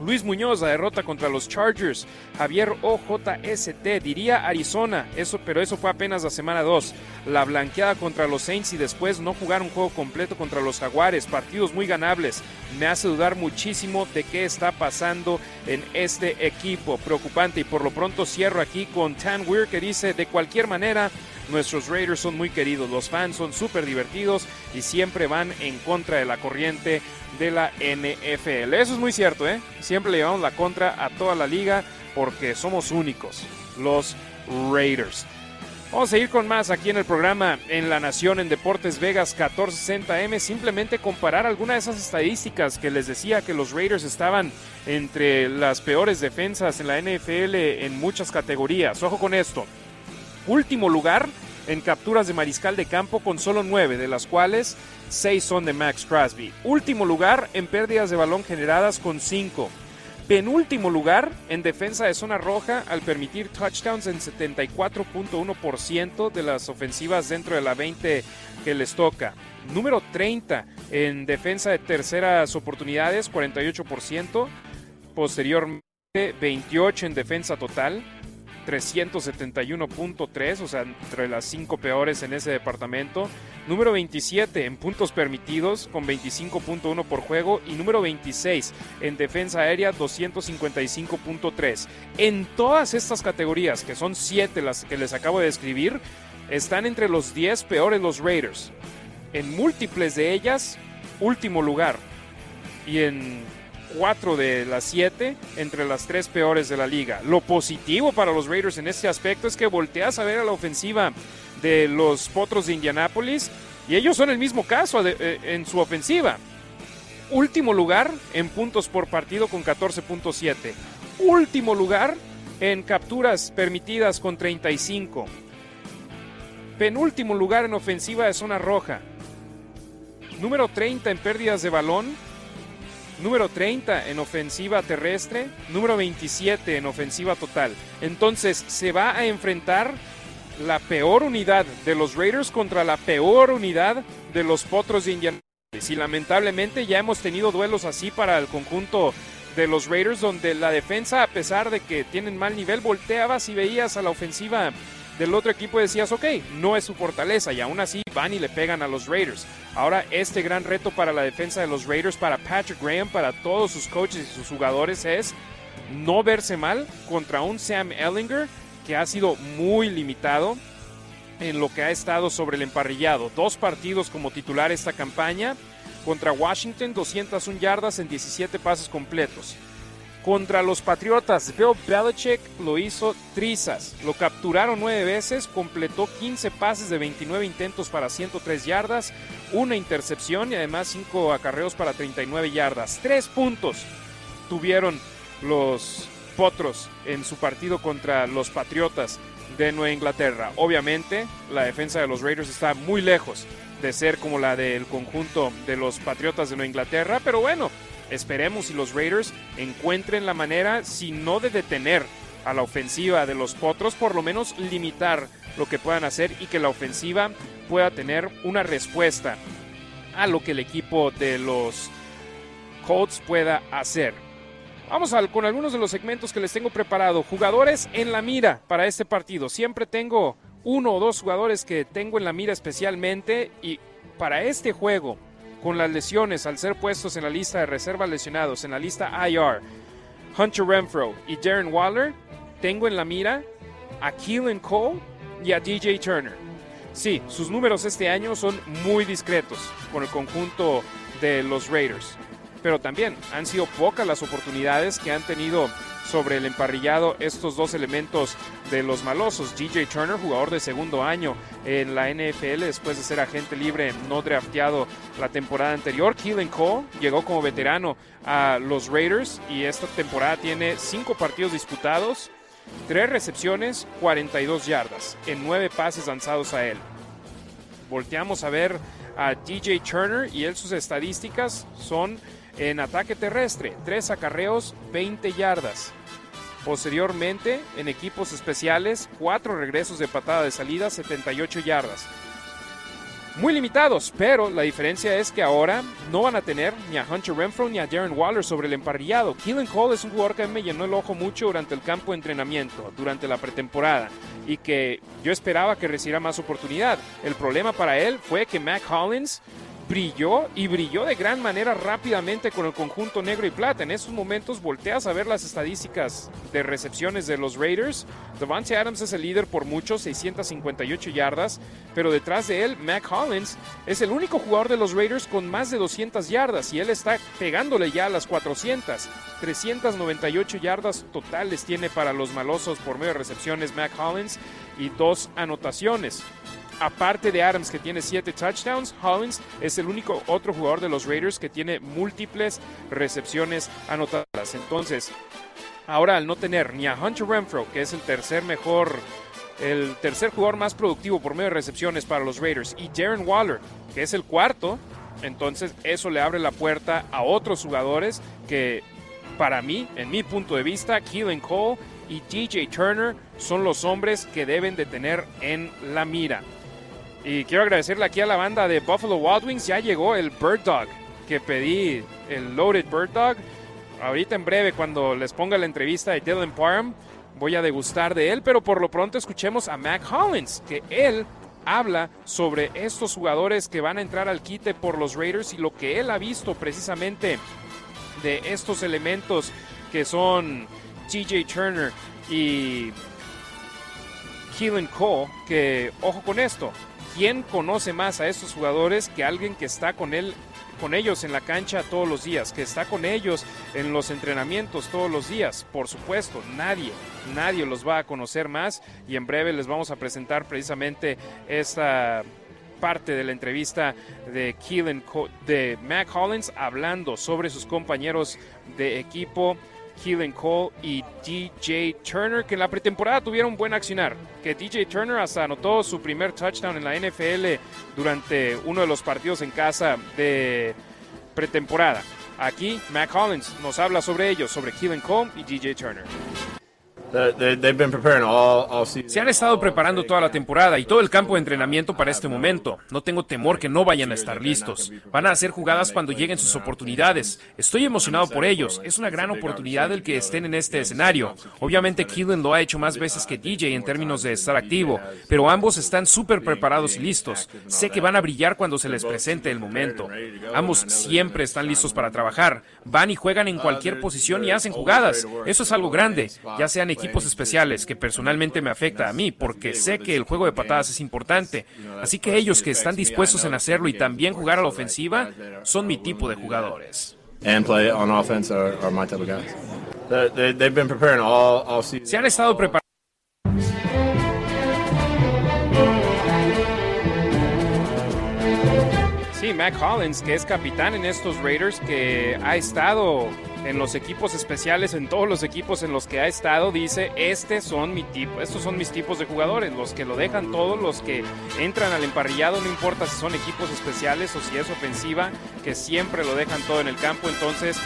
Luis Muñoz, la derrota contra los Chargers. Javier OJST, diría Arizona, eso, pero eso fue apenas la semana 2. La blanqueada contra los Saints y después no jugar un juego completo contra los Jaguares. Partidos muy ganables. Me hace dudar muchísimo de qué está pasando en este equipo. Preocupante. Y por lo pronto cierro aquí con Tan Weir que dice: de cualquier manera, Nuestros Raiders son muy queridos, los fans son súper divertidos y siempre van en contra de la corriente de la NFL. Eso es muy cierto, ¿eh? Siempre le llevamos la contra a toda la liga porque somos únicos, los Raiders. Vamos a seguir con más aquí en el programa en La Nación en Deportes Vegas 1460M. Simplemente comparar algunas de esas estadísticas que les decía que los Raiders estaban entre las peores defensas en la NFL en muchas categorías. Ojo con esto. Último lugar en capturas de mariscal de campo con solo nueve, de las cuales seis son de Max Crosby. Último lugar en pérdidas de balón generadas con cinco. Penúltimo lugar en defensa de zona roja al permitir touchdowns en 74.1% de las ofensivas dentro de la 20 que les toca. Número 30 en defensa de terceras oportunidades, 48%. Posteriormente, 28 en defensa total, 371.3, o sea, entre las cinco peores en ese departamento. Número 27 en puntos permitidos con 25.1 por juego y número 26 en defensa aérea 255.3. En todas estas categorías, que son 7 las que les acabo de describir, están entre los 10 peores los Raiders. En múltiples de ellas, último lugar. Y en cuatro de las siete entre las tres peores de la liga. Lo positivo para los Raiders en este aspecto es que volteas a ver a la ofensiva de los Potros de Indianápolis y ellos son el mismo caso eh, en su ofensiva. Último lugar en puntos por partido con 14.7. Último lugar en capturas permitidas con 35. Penúltimo lugar en ofensiva de zona roja. Número 30 en pérdidas de balón número 30 en ofensiva terrestre, número 27 en ofensiva total. Entonces se va a enfrentar la peor unidad de los Raiders contra la peor unidad de los Potros de Indianapolis. Y lamentablemente ya hemos tenido duelos así para el conjunto de los Raiders donde la defensa, a pesar de que tienen mal nivel, volteabas y veías a la ofensiva del otro equipo decías, ok, no es su fortaleza y aún así van y le pegan a los Raiders. Ahora este gran reto para la defensa de los Raiders, para Patrick Graham, para todos sus coaches y sus jugadores es no verse mal contra un Sam Ellinger que ha sido muy limitado en lo que ha estado sobre el emparrillado. Dos partidos como titular esta campaña. Contra Washington, 201 yardas en 17 pases completos. Contra los Patriotas, Bill Belichick lo hizo trizas. Lo capturaron nueve veces, completó 15 pases de 29 intentos para 103 yardas, una intercepción y además cinco acarreos para 39 yardas. Tres puntos tuvieron los Potros en su partido contra los Patriotas de Nueva Inglaterra. Obviamente, la defensa de los Raiders está muy lejos de ser como la del conjunto de los Patriotas de Nueva Inglaterra, pero bueno, Esperemos si los Raiders encuentren la manera, si no de detener a la ofensiva de los Potros, por lo menos limitar lo que puedan hacer y que la ofensiva pueda tener una respuesta a lo que el equipo de los Colts pueda hacer. Vamos con algunos de los segmentos que les tengo preparado. Jugadores en la mira para este partido. Siempre tengo uno o dos jugadores que tengo en la mira especialmente y para este juego con las lesiones, al ser puestos en la lista de reservas lesionados, en la lista IR, Hunter Renfro y Darren Waller, tengo en la mira a Keelan Cole y a DJ Turner. Sí, sus números este año son muy discretos con el conjunto de los Raiders, pero también han sido pocas las oportunidades que han tenido sobre el emparrillado estos dos elementos de los malosos. DJ Turner, jugador de segundo año en la NFL después de ser agente libre no drafteado la temporada anterior. Keelan Cole llegó como veterano a los Raiders y esta temporada tiene cinco partidos disputados, tres recepciones, 42 yardas en nueve pases lanzados a él. Volteamos a ver a DJ Turner y él sus estadísticas son en ataque terrestre, 3 acarreos, 20 yardas. Posteriormente, en equipos especiales, 4 regresos de patada de salida, 78 yardas. Muy limitados, pero la diferencia es que ahora no van a tener ni a Hunter Renfro ni a Darren Waller sobre el emparrillado. Keelan Cole es un jugador que me llenó el ojo mucho durante el campo de entrenamiento, durante la pretemporada, y que yo esperaba que recibiera más oportunidad. El problema para él fue que Mac Hollins brilló y brilló de gran manera rápidamente con el conjunto negro y plata. En esos momentos volteas a ver las estadísticas de recepciones de los Raiders. Devante Adams es el líder por mucho, 658 yardas, pero detrás de él, Mac Hollins es el único jugador de los Raiders con más de 200 yardas y él está pegándole ya a las 400. 398 yardas totales tiene para los malosos por medio de recepciones Mac Hollins y dos anotaciones aparte de Adams que tiene siete touchdowns, Hollins es el único otro jugador de los Raiders que tiene múltiples recepciones anotadas. Entonces, ahora al no tener ni a Hunter Renfro, que es el tercer mejor, el tercer jugador más productivo por medio de recepciones para los Raiders, y Darren Waller, que es el cuarto, entonces eso le abre la puerta a otros jugadores que para mí, en mi punto de vista, Keelan Cole y DJ Turner son los hombres que deben de tener en la mira. Y quiero agradecerle aquí a la banda de Buffalo Wild Wings. Ya llegó el Bird Dog que pedí, el Loaded Bird Dog. Ahorita en breve, cuando les ponga la entrevista de Dylan Parham, voy a degustar de él. Pero por lo pronto escuchemos a Mac Hollins, que él habla sobre estos jugadores que van a entrar al quite por los Raiders y lo que él ha visto precisamente de estos elementos que son TJ Turner y Keelan Cole, que ojo con esto, ¿quién conoce más a estos jugadores que alguien que está con él con ellos en la cancha todos los días, que está con ellos en los entrenamientos todos los días. Por supuesto, nadie, nadie los va a conocer más y en breve les vamos a presentar precisamente esta parte de la entrevista de Keelan, de Mac Hollins hablando sobre sus compañeros de equipo Keelan Cole y DJ Turner, que en la pretemporada tuvieron buen accionar. Que DJ Turner hasta anotó su primer touchdown en la NFL durante uno de los partidos en casa de pretemporada. Aquí Mac Collins nos habla sobre ellos, sobre Keelan Cole y DJ Turner. Se han estado preparando toda la temporada y todo el campo de entrenamiento para este momento. No tengo temor que no vayan a estar listos. Van a hacer jugadas cuando lleguen sus oportunidades. Estoy emocionado por ellos. Es una gran oportunidad el que estén en este escenario. Obviamente Keelan lo ha hecho más veces que DJ en términos de estar activo, pero ambos están súper preparados y listos. Sé que van a brillar cuando se les presente el momento. Ambos siempre están listos para trabajar. Van y juegan en cualquier posición y hacen jugadas. Eso es algo grande, ya sean equipos especiales, que personalmente me afecta a mí, porque sé que el juego de patadas es importante. Así que ellos que están dispuestos en hacerlo y también jugar a la ofensiva, son mi tipo de jugadores. Se han estado preparando. Sí, Mac Hollins, que es capitán en estos Raiders, que ha estado en los equipos especiales, en todos los equipos en los que ha estado, dice, este son mi tipo, estos son mis tipos de jugadores, los que lo dejan todo, los que entran al emparrillado, no importa si son equipos especiales o si es ofensiva, que siempre lo dejan todo en el campo, entonces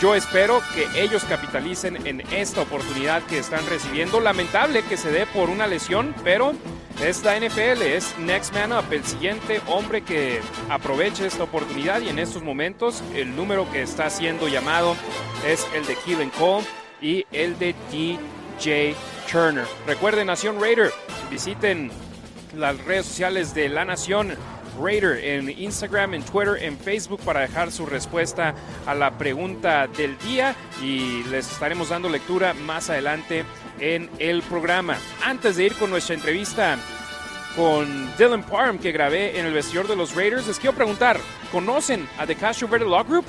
yo espero que ellos capitalicen en esta oportunidad que están recibiendo, lamentable que se dé por una lesión, pero es la NFL, es Next Man Up, el siguiente hombre que aproveche esta oportunidad y en estos momentos el número que está siendo llamado es el de Keelan Cole y el de DJ Turner. Recuerden, Nación Raider, visiten las redes sociales de La Nación Raider en Instagram, en Twitter, en Facebook para dejar su respuesta a la pregunta del día y les estaremos dando lectura más adelante en el programa. Antes de ir con nuestra entrevista con Dylan Parham que grabé en el vestidor de los Raiders, les quiero preguntar, ¿conocen a The Castro Verde Law Group?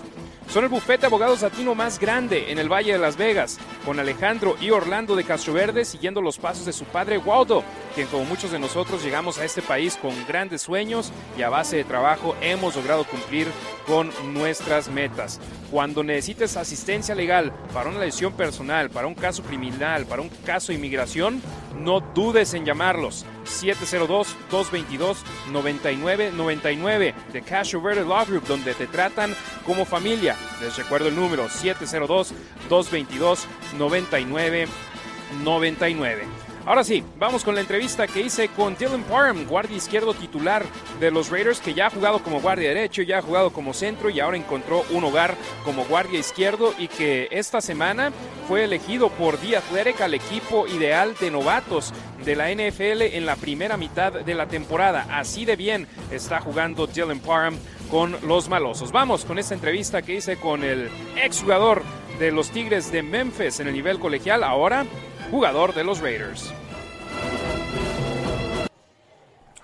Son el bufete de abogados latino más grande en el Valle de Las Vegas, con Alejandro y Orlando de Castroverde siguiendo los pasos de su padre Waldo, quien como muchos de nosotros llegamos a este país con grandes sueños y a base de trabajo hemos logrado cumplir con nuestras metas. Cuando necesites asistencia legal para una lesión personal, para un caso criminal, para un caso de inmigración, no dudes en llamarlos. 702-222-9999 de Cash Verde Law Group, donde te tratan como familia. Les recuerdo el número 702-222-9999. Ahora sí, vamos con la entrevista que hice con Dylan Parham, guardia izquierdo titular de los Raiders, que ya ha jugado como guardia derecho, ya ha jugado como centro y ahora encontró un hogar como guardia izquierdo y que esta semana fue elegido por The Athletic al equipo ideal de novatos de la NFL en la primera mitad de la temporada. Así de bien está jugando Dylan Parham con los malosos. Vamos con esta entrevista que hice con el exjugador de los Tigres de Memphis en el nivel colegial, ahora jugador de los Raiders.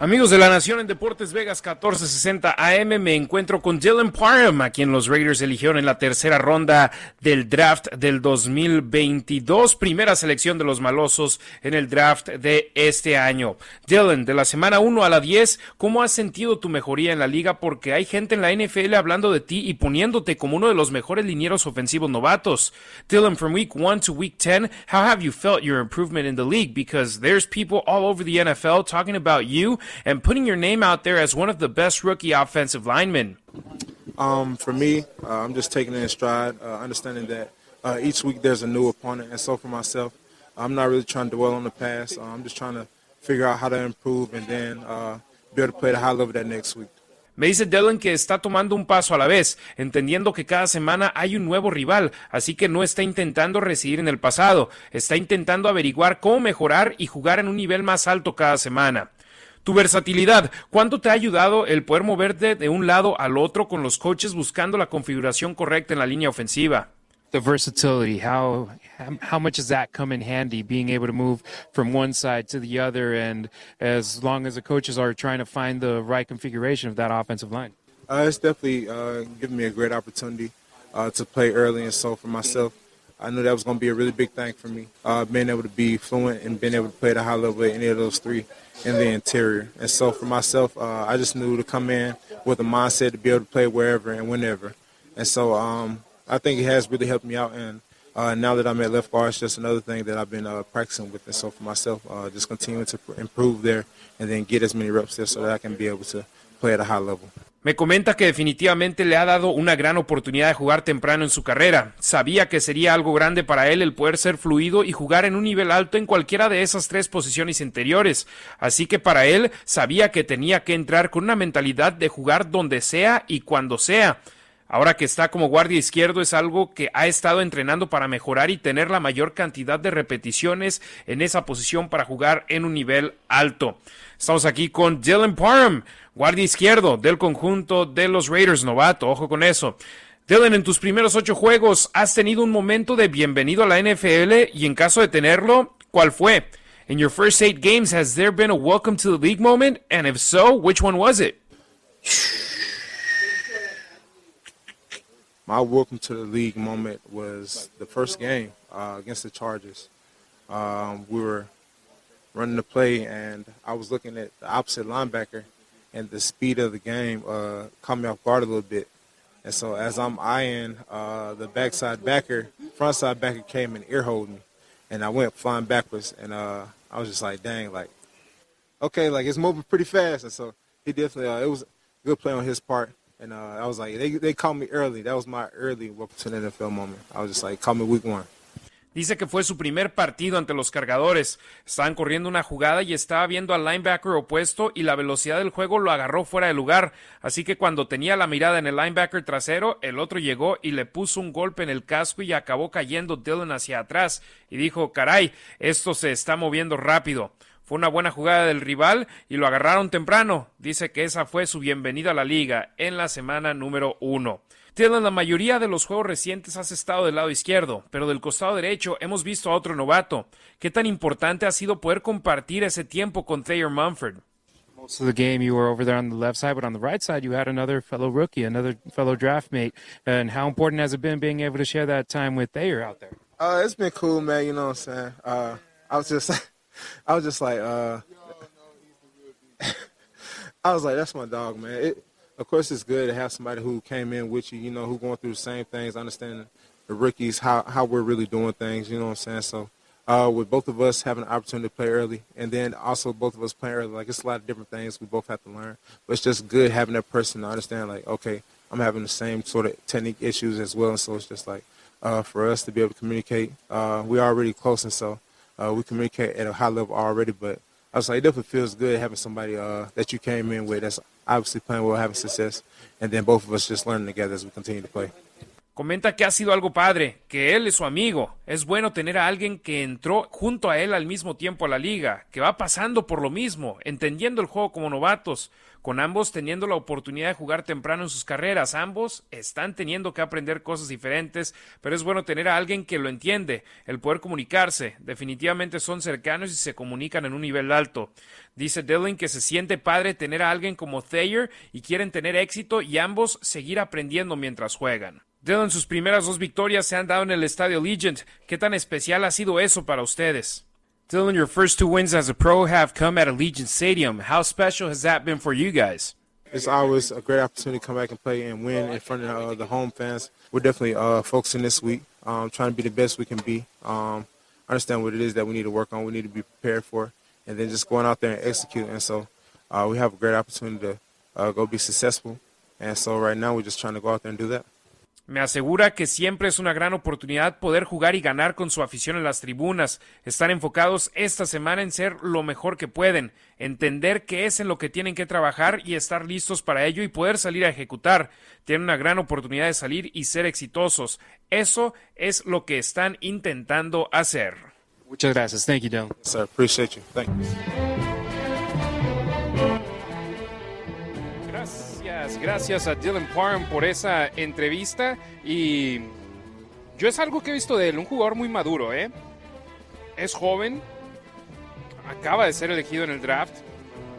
Amigos de la Nación en Deportes Vegas 1460 AM, me encuentro con Dylan Parham, a quien los Raiders eligieron en la tercera ronda del draft del 2022, primera selección de los malosos en el draft de este año. Dylan, de la semana 1 a la 10, ¿cómo has sentido tu mejoría en la liga? Porque hay gente en la NFL hablando de ti y poniéndote como uno de los mejores linieros ofensivos novatos. Dylan, from week 1 to week 10, how have you felt your improvement in the league? Because there's people all over the NFL talking about you and putting your name out there as one of the best rookie offensive linemen? Um, for me, uh, I'm just taking it in stride, uh, understanding that uh, each week there's a new opponent, and so for myself, I'm not really trying to dwell on the past. Uh, I'm just trying to figure out how to improve and then uh, be able to play at a high level that next week. Me dice Dylan que está tomando un paso a la vez, entendiendo que cada semana hay un nuevo rival, así que no está intentando residir en el pasado, está intentando averiguar cómo mejorar y jugar en un nivel más alto cada semana. Tu versatilidad, ¿cuánto te ha ayudado el poder moverte de un lado al otro con los coaches buscando la configuración correcta en la línea ofensiva? the versatility how how much does that come in handy being able to move from one side to the other and as long as the coaches are trying to find the right configuration of that offensive line uh, it's definitely uh, given me a great opportunity uh, to play early and so for myself. I knew that was going to be a really big thing for me, uh, being able to be fluent and being able to play at a high level at any of those three in the interior. And so for myself, uh, I just knew to come in with a mindset to be able to play wherever and whenever. And so um, I think it has really helped me out. And uh, now that I'm at left guard, it's just another thing that I've been uh, practicing with. And so for myself, uh, just continuing to improve there and then get as many reps there so that I can be able to play at a high level. Me comenta que definitivamente le ha dado una gran oportunidad de jugar temprano en su carrera. Sabía que sería algo grande para él el poder ser fluido y jugar en un nivel alto en cualquiera de esas tres posiciones interiores. Así que para él sabía que tenía que entrar con una mentalidad de jugar donde sea y cuando sea. Ahora que está como guardia izquierdo es algo que ha estado entrenando para mejorar y tener la mayor cantidad de repeticiones en esa posición para jugar en un nivel alto. Estamos aquí con Dylan Parham, guardia izquierdo del conjunto de los Raiders, novato, ojo con eso. Dylan, en tus primeros ocho juegos, ¿has tenido un momento de bienvenido a la NFL? Y en caso de tenerlo, ¿cuál fue? In your first eight games, has there been a welcome to the league moment? And if so, which one was it? My welcome to the league moment was the first game uh, against the Chargers. Um, we were running the play, and I was looking at the opposite linebacker, and the speed of the game uh, caught me off guard a little bit. And so as I'm eyeing uh, the backside backer, front side backer came and earholed me, and I went flying backwards, and uh, I was just like, dang, like, okay, like it's moving pretty fast, and so he definitely, uh, it was a good play on his part. And uh, I was like, they, they called me early. That was my early welcome to the NFL moment. I was just like, call me week one. Dice que fue su primer partido ante los cargadores. Estaban corriendo una jugada y estaba viendo al linebacker opuesto y la velocidad del juego lo agarró fuera de lugar. Así que cuando tenía la mirada en el linebacker trasero, el otro llegó y le puso un golpe en el casco y acabó cayendo Dylan hacia atrás. Y dijo, caray, esto se está moviendo rápido. Fue una buena jugada del rival y lo agarraron temprano. Dice que esa fue su bienvenida a la liga en la semana número uno. Dylan, la mayoría de los juegos recientes has estado del lado izquierdo, pero del costado derecho hemos visto a otro novato. ¿Qué tan importante ha sido poder compartir ese tiempo con Thayer Mumford? Most of the game you were over there on the left side, but on the right side you had another fellow rookie, another fellow draft mate. And how important has it been being able to share that time with Thayer out there? Uh, it's been cool, man. You know what I'm saying? Uh, I was just, [LAUGHS] I was just like, uh, [LAUGHS] I was like, that's my dog, man. It, of course, it's good to have somebody who came in with you, you know, who going through the same things, understanding the rookies, how, how we're really doing things, you know what I'm saying? So, uh, with both of us having an opportunity to play early, and then also both of us playing early, like it's a lot of different things we both have to learn. But it's just good having that person to understand, like, okay, I'm having the same sort of technique issues as well, and so it's just like uh, for us to be able to communicate. Uh, we're already close, and so uh, we communicate at a high level already. But I was like, it definitely feels good having somebody uh, that you came in with that's obviously playing well, having success, and then both of us just learning together as we continue to play. Comenta que ha sido algo padre, que él es su amigo. Es bueno tener a alguien que entró junto a él al mismo tiempo a la liga, que va pasando por lo mismo, entendiendo el juego como novatos, con ambos teniendo la oportunidad de jugar temprano en sus carreras. Ambos están teniendo que aprender cosas diferentes, pero es bueno tener a alguien que lo entiende, el poder comunicarse. Definitivamente son cercanos y se comunican en un nivel alto. Dice Dylan que se siente padre tener a alguien como Thayer y quieren tener éxito y ambos seguir aprendiendo mientras juegan. Dylan, sus primeras dos victorias se han dado en el Estadio Legend. ¿Qué tan especial ha sido eso para ustedes? Dylan, your first two wins as a pro have come at Allegiant Stadium. How special has that been for you guys? It's always a great opportunity to come back and play and win in front of uh, the home fans. We're definitely uh, focusing this week, um, trying to be the best we can be. Um, understand what it is that we need to work on, we need to be prepared for, and then just going out there and execute. And so uh, we have a great opportunity to uh, go be successful. And so right now we're just trying to go out there and do that. Me asegura que siempre es una gran oportunidad poder jugar y ganar con su afición en las tribunas. Están enfocados esta semana en ser lo mejor que pueden, entender qué es en lo que tienen que trabajar y estar listos para ello y poder salir a ejecutar. Tienen una gran oportunidad de salir y ser exitosos. Eso es lo que están intentando hacer. Muchas gracias. Thank you, Dylan. Sir, appreciate you. Thank you. Gracias, a Dylan Parham por esa entrevista y yo es algo que he visto de él, un jugador muy maduro, ¿eh? Es joven, acaba de ser elegido en el draft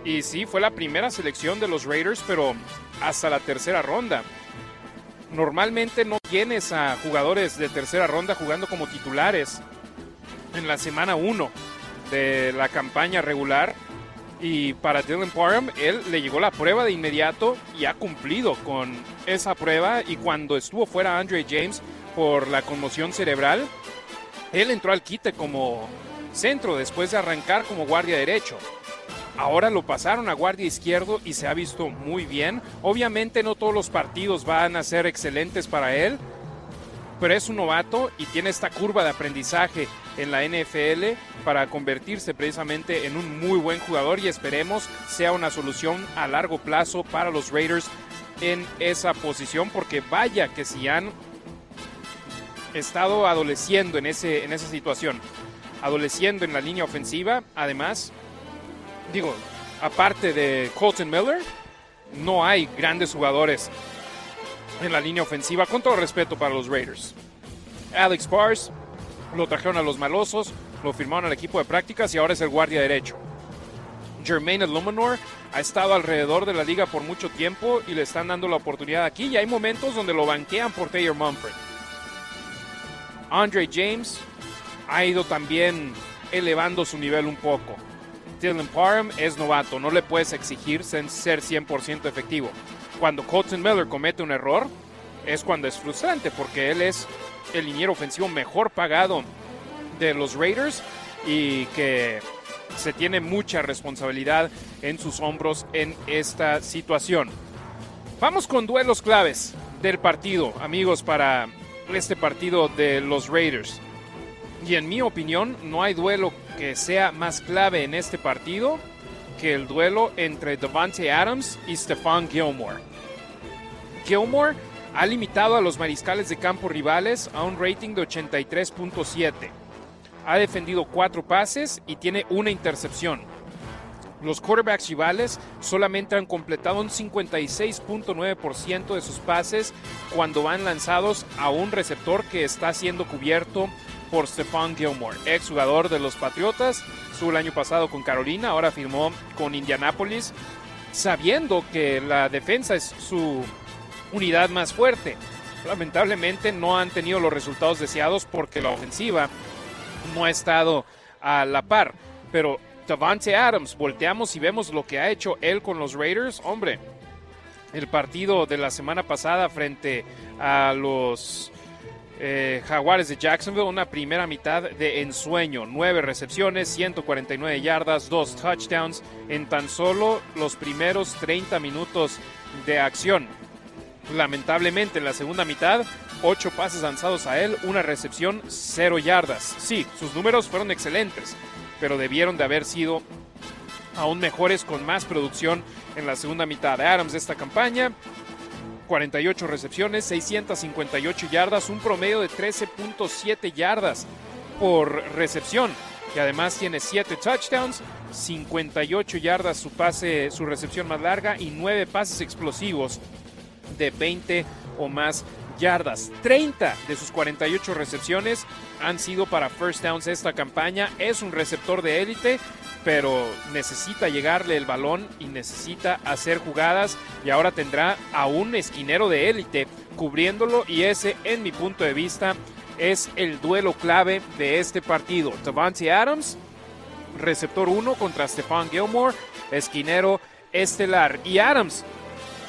y sí, fue la primera selección de los Raiders, pero hasta la tercera ronda. Normalmente no tienes a jugadores de tercera ronda jugando como titulares en la semana 1 de la campaña regular y para Dylan Parham, él le llegó la prueba de inmediato y ha cumplido con esa prueba. Y cuando estuvo fuera Andre James por la conmoción cerebral, él entró al quite como centro después de arrancar como guardia derecho. Ahora lo pasaron a guardia izquierdo y se ha visto muy bien. Obviamente no todos los partidos van a ser excelentes para él, pero es un novato y tiene esta curva de aprendizaje en la NFL para convertirse precisamente en un muy buen jugador y esperemos sea una solución a largo plazo para los Raiders en esa posición porque vaya que si han estado adoleciendo en, ese, en esa situación, adoleciendo en la línea ofensiva, además, digo, aparte de Colton Miller, no hay grandes jugadores en la línea ofensiva, con todo respeto para los Raiders. Alex Bars lo trajeron a los malosos, lo firmaron al equipo de prácticas y ahora es el guardia derecho. Jermaine Luminor ha estado alrededor de la liga por mucho tiempo y le están dando la oportunidad aquí y hay momentos donde lo banquean por Taylor Mumford. Andre James ha ido también elevando su nivel un poco. Dylan Parham es novato, no le puedes exigir ser 100% efectivo. Cuando Colton Miller comete un error, es cuando es frustrante porque él es el liniero ofensivo mejor pagado de los Raiders y que se tiene mucha responsabilidad en sus hombros en esta situación. Vamos con duelos claves del partido, amigos, para este partido de los Raiders. Y en mi opinión, no hay duelo que sea más clave en este partido que el duelo entre Devante Adams y Stephon Gilmore. Gilmore ha limitado a los mariscales de campo rivales a un rating de 83.7. Ha defendido cuatro pases y tiene una intercepción. Los quarterbacks rivales solamente han completado un 56.9% de sus pases cuando van lanzados a un receptor que está siendo cubierto por Stephon Gilmore, ex jugador de los Patriotas, estuvo el año pasado con Carolina, ahora firmó con Indianapolis, sabiendo que la defensa es su unidad más fuerte. Lamentablemente no han tenido los resultados deseados porque la ofensiva no ha estado a la par, pero Davante Adams, volteamos y vemos lo que ha hecho él con los Raiders. Hombre, el partido de la semana pasada frente a los eh, Jaguares de Jacksonville, una primera mitad de ensueño. Nueve recepciones, 149 yardas, dos touchdowns en tan solo los primeros 30 minutos de acción. Lamentablemente, en la segunda mitad, ocho pases lanzados a él, una recepción, cero yardas. Sí, sus números fueron excelentes pero debieron de haber sido aún mejores con más producción en la segunda mitad. de Adams de esta campaña, 48 recepciones, 658 yardas, un promedio de 13.7 yardas por recepción. Y además tiene 7 touchdowns, 58 yardas su pase, su recepción más larga y 9 pases explosivos de 20 o más yardas. 30 de sus 48 recepciones han sido para first downs esta campaña. Es un receptor de élite, pero necesita llegarle el balón y necesita hacer jugadas. Y ahora tendrá a un esquinero de élite cubriéndolo. Y ese, en mi punto de vista, es el duelo clave de este partido. Devante Adams, receptor 1 contra Stephon Gilmore, esquinero estelar. Y Adams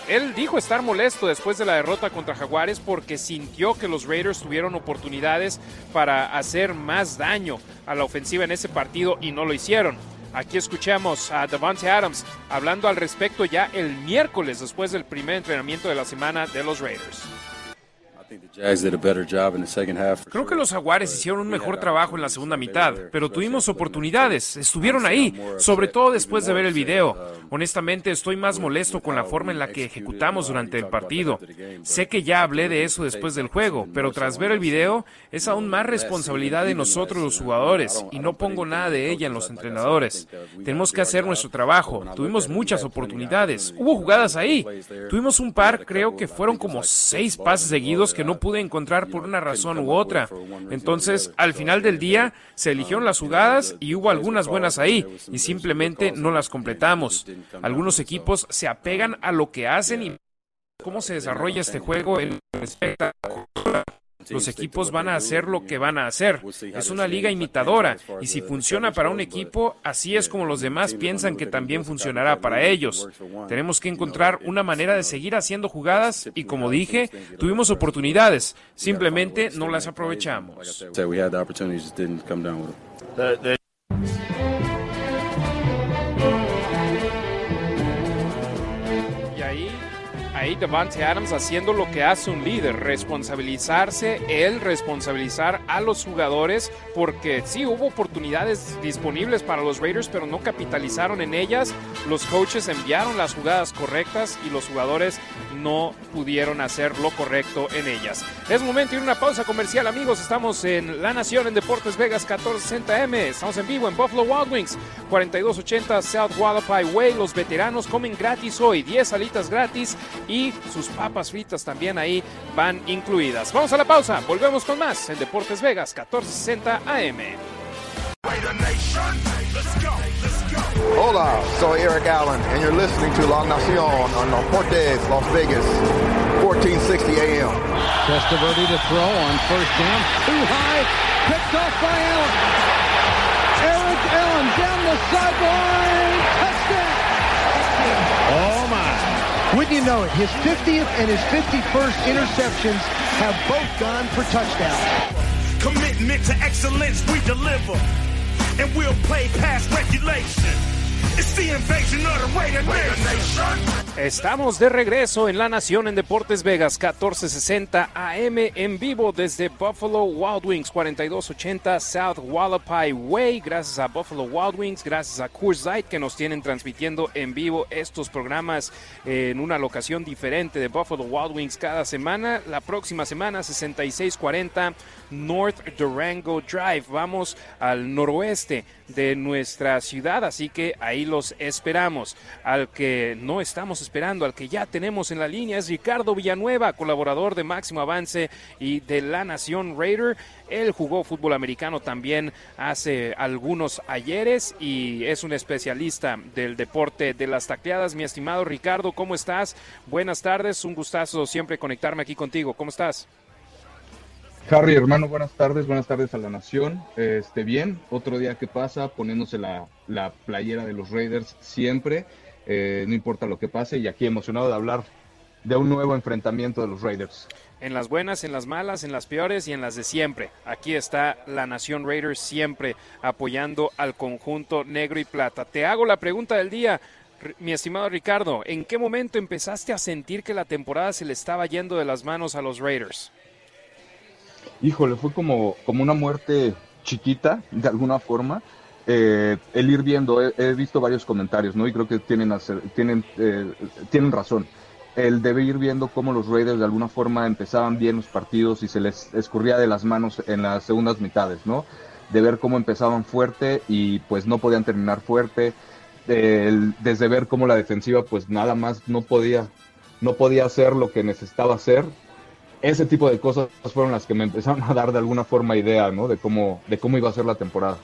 él dijo estar molesto después de la derrota contra Jaguares porque sintió que los Raiders tuvieron oportunidades para hacer más daño a la ofensiva en ese partido y no lo hicieron. Aquí escuchamos a Devante Adams hablando al respecto ya el miércoles después del primer entrenamiento de la semana de los Raiders. Creo que los Jaguares hicieron un mejor trabajo en la segunda mitad, pero tuvimos oportunidades, estuvieron ahí, sobre todo después de ver el video. Honestamente, estoy más molesto con la forma en la que ejecutamos durante el partido. Sé que ya hablé de eso después del juego, pero tras ver el video, es aún más responsabilidad de nosotros los jugadores, y no pongo nada de ella en los entrenadores. Tenemos que hacer nuestro trabajo. Tuvimos muchas oportunidades, hubo jugadas ahí. Tuvimos un par, creo que fueron como seis pases seguidos que no pude encontrar por una razón u otra. Entonces, al final del día, se eligieron las jugadas y hubo algunas buenas ahí y simplemente no las completamos. Algunos equipos se apegan a lo que hacen y cómo se desarrolla este juego en respecto los equipos van a hacer lo que van a hacer. Es una liga imitadora. y si funciona para un equipo, así es como los demás piensan que también funcionará para ellos. Tenemos que encontrar una manera de seguir haciendo jugadas y como dije, tuvimos oportunidades, simplemente no las aprovechamos. Ahí Devante Adams haciendo lo que hace un líder, responsabilizarse, él responsabilizar a los jugadores, porque sí hubo oportunidades disponibles para los Raiders, pero no capitalizaron en ellas. Los coaches enviaron las jugadas correctas y los jugadores no pudieron hacer lo correcto en ellas. Es momento de ir a una pausa comercial, amigos. Estamos en La Nación en Deportes Vegas 1460M. Estamos en vivo en Buffalo Wild Wings 4280 South Wallapai Way. Los veteranos comen gratis hoy, 10 alitas gratis y sus papas fritas también ahí van incluidas. Vamos a la pausa, volvemos con más en Deportes Vegas 1460 AM. Hola, soy Eric Allen, and you're listening to La Nacion on Deportes Las Vegas, 1460 AM. Testaverde to throw on first down, too high, picked off by Allen. Eric Allen down the sideline, Wouldn't you know it, his 50th and his 51st interceptions have both gone for touchdowns. Commitment to excellence we deliver, and we'll play past regulation. Estamos de regreso en La Nación en Deportes Vegas 1460 AM en vivo desde Buffalo Wild Wings 4280 South Wallapai Way. Gracias a Buffalo Wild Wings, gracias a Coors Light que nos tienen transmitiendo en vivo estos programas en una locación diferente de Buffalo Wild Wings cada semana. La próxima semana 6640 North Durango Drive. Vamos al noroeste de nuestra ciudad, así que ahí los esperamos. Al que no estamos esperando, al que ya tenemos en la línea es Ricardo Villanueva, colaborador de Máximo Avance y de La Nación Raider. Él jugó fútbol americano también hace algunos ayeres y es un especialista del deporte de las tacleadas. Mi estimado Ricardo, ¿cómo estás? Buenas tardes, un gustazo siempre conectarme aquí contigo. ¿Cómo estás? Harry, hermano, buenas tardes, buenas tardes a la nación. Este, bien, otro día que pasa, poniéndose la, la playera de los Raiders siempre, eh, no importa lo que pase, y aquí emocionado de hablar de un nuevo enfrentamiento de los Raiders. En las buenas, en las malas, en las peores y en las de siempre. Aquí está la Nación Raiders siempre apoyando al conjunto negro y plata. Te hago la pregunta del día, mi estimado Ricardo. ¿En qué momento empezaste a sentir que la temporada se le estaba yendo de las manos a los Raiders? Híjole, fue como, como una muerte chiquita, de alguna forma. Eh, el ir viendo, he, visto varios comentarios, ¿no? Y creo que tienen, tienen, eh, tienen razón. El de ir viendo cómo los Raiders de alguna forma empezaban bien los partidos y se les escurría de las manos en las segundas mitades, ¿no? De ver cómo empezaban fuerte y pues no podían terminar fuerte. desde ver cómo la defensiva pues nada más no podía, no podía hacer lo que necesitaba hacer ese tipo de cosas fueron las que me empezaron a dar de alguna forma idea, ¿no? De cómo, de cómo iba a ser la temporada.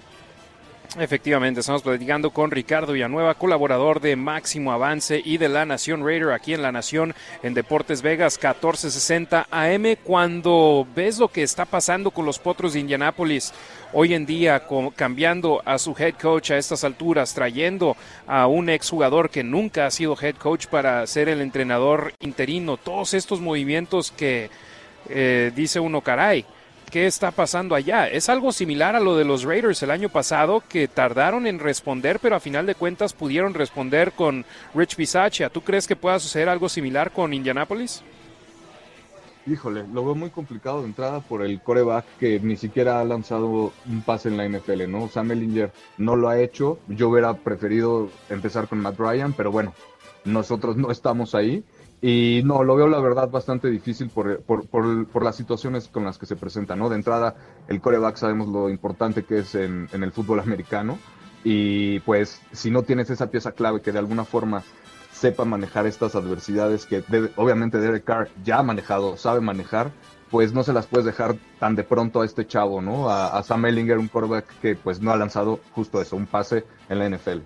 Efectivamente, estamos platicando con Ricardo Villanueva, colaborador de Máximo Avance y de La Nación Raider aquí en La Nación en Deportes Vegas 1460 AM. Cuando ves lo que está pasando con los Potros de Indianápolis hoy en día, cambiando a su head coach a estas alturas, trayendo a un exjugador que nunca ha sido head coach para ser el entrenador interino, todos estos movimientos que eh, dice uno, caray qué está pasando allá. Es algo similar a lo de los Raiders el año pasado, que tardaron en responder, pero a final de cuentas pudieron responder con Rich Bisaccia. ¿Tú crees que pueda suceder algo similar con Indianapolis? Híjole, lo veo muy complicado de entrada por el coreback que ni siquiera ha lanzado un pase en la NFL, ¿no? Sam Ellinger no lo ha hecho. Yo hubiera preferido empezar con Matt Ryan, pero bueno, nosotros no estamos ahí. Y no, lo veo la verdad bastante difícil por, por, por, las situaciones con las que se presenta, ¿no? De entrada, el coreback sabemos lo importante que es en, el fútbol americano y pues si no tienes esa pieza clave que de alguna forma sepa manejar estas adversidades que obviamente Derek Carr ya ha manejado, sabe manejar, pues no se las puedes dejar tan de pronto a este chavo, ¿no? A, a Sam Ellinger, un coreback que pues no ha lanzado justo eso, un pase en la NFL.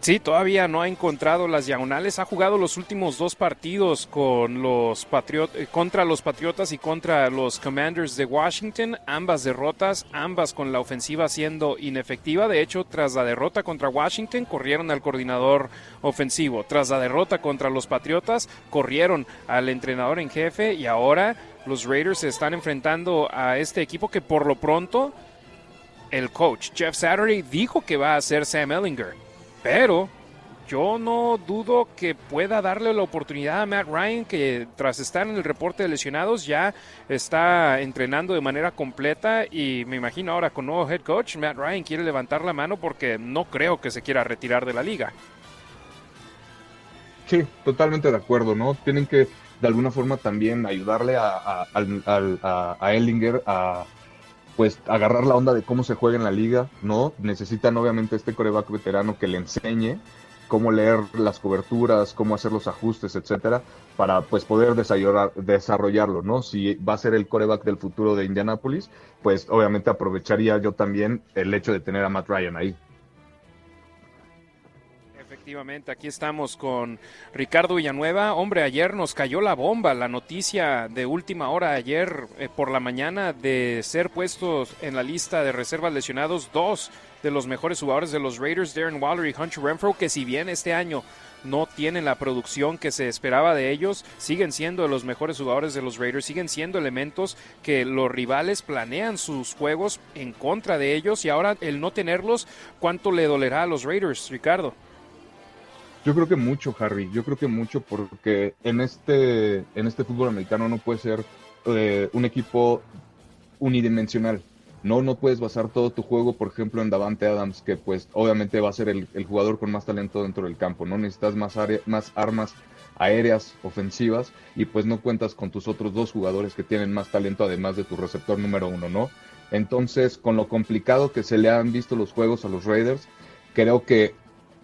Sí, todavía no ha encontrado las diagonales. Ha jugado los últimos dos partidos con los eh, contra los Patriotas y contra los Commanders de Washington. Ambas derrotas, ambas con la ofensiva siendo inefectiva. De hecho, tras la derrota contra Washington, corrieron al coordinador ofensivo. Tras la derrota contra los Patriotas, corrieron al entrenador en jefe. Y ahora los Raiders se están enfrentando a este equipo que por lo pronto el coach Jeff Saturday dijo que va a ser Sam Ellinger pero yo no dudo que pueda darle la oportunidad a Matt Ryan, que tras estar en el reporte de lesionados ya está entrenando de manera completa y me imagino ahora con nuevo head coach, Matt Ryan quiere levantar la mano porque no creo que se quiera retirar de la liga. Sí, totalmente de acuerdo, ¿no? Tienen que de alguna forma también ayudarle a, Ellinger a pues agarrar la onda de cómo se juega en la liga, ¿no? Necesitan obviamente este coreback veterano que le enseñe cómo leer las coberturas, cómo hacer los ajustes, etcétera, para pues poder desarrollarlo, ¿no? Si va a ser el coreback del futuro de Indianapolis, pues obviamente aprovecharía yo también el hecho de tener a Matt Ryan ahí. Efectivamente, aquí estamos con Ricardo Villanueva. Hombre, ayer nos cayó la bomba, la noticia de última hora ayer eh, por la mañana de ser puestos en la lista de reservas lesionados dos de los mejores jugadores de los Raiders, Darren Waller y Hunter Renfro, que si bien este año no tienen la producción que se esperaba de ellos, siguen siendo los mejores jugadores de los Raiders, siguen siendo elementos que los rivales planean sus juegos en contra de ellos y ahora el no tenerlos, ¿cuánto le dolerá a los Raiders, Ricardo? Yo creo que mucho, Harry. Yo creo que mucho porque en este, en este fútbol americano no puede ser eh, un equipo unidimensional. No, no puedes basar todo tu juego, por ejemplo, en Davante Adams, que pues obviamente va a ser el, jugador con más talento dentro del campo, ¿no? Necesitas más, más armas aéreas ofensivas y pues no cuentas con tus otros dos jugadores que tienen más talento además de tu receptor número uno, ¿no? Entonces, con lo complicado que se le han visto los juegos a los Raiders, creo que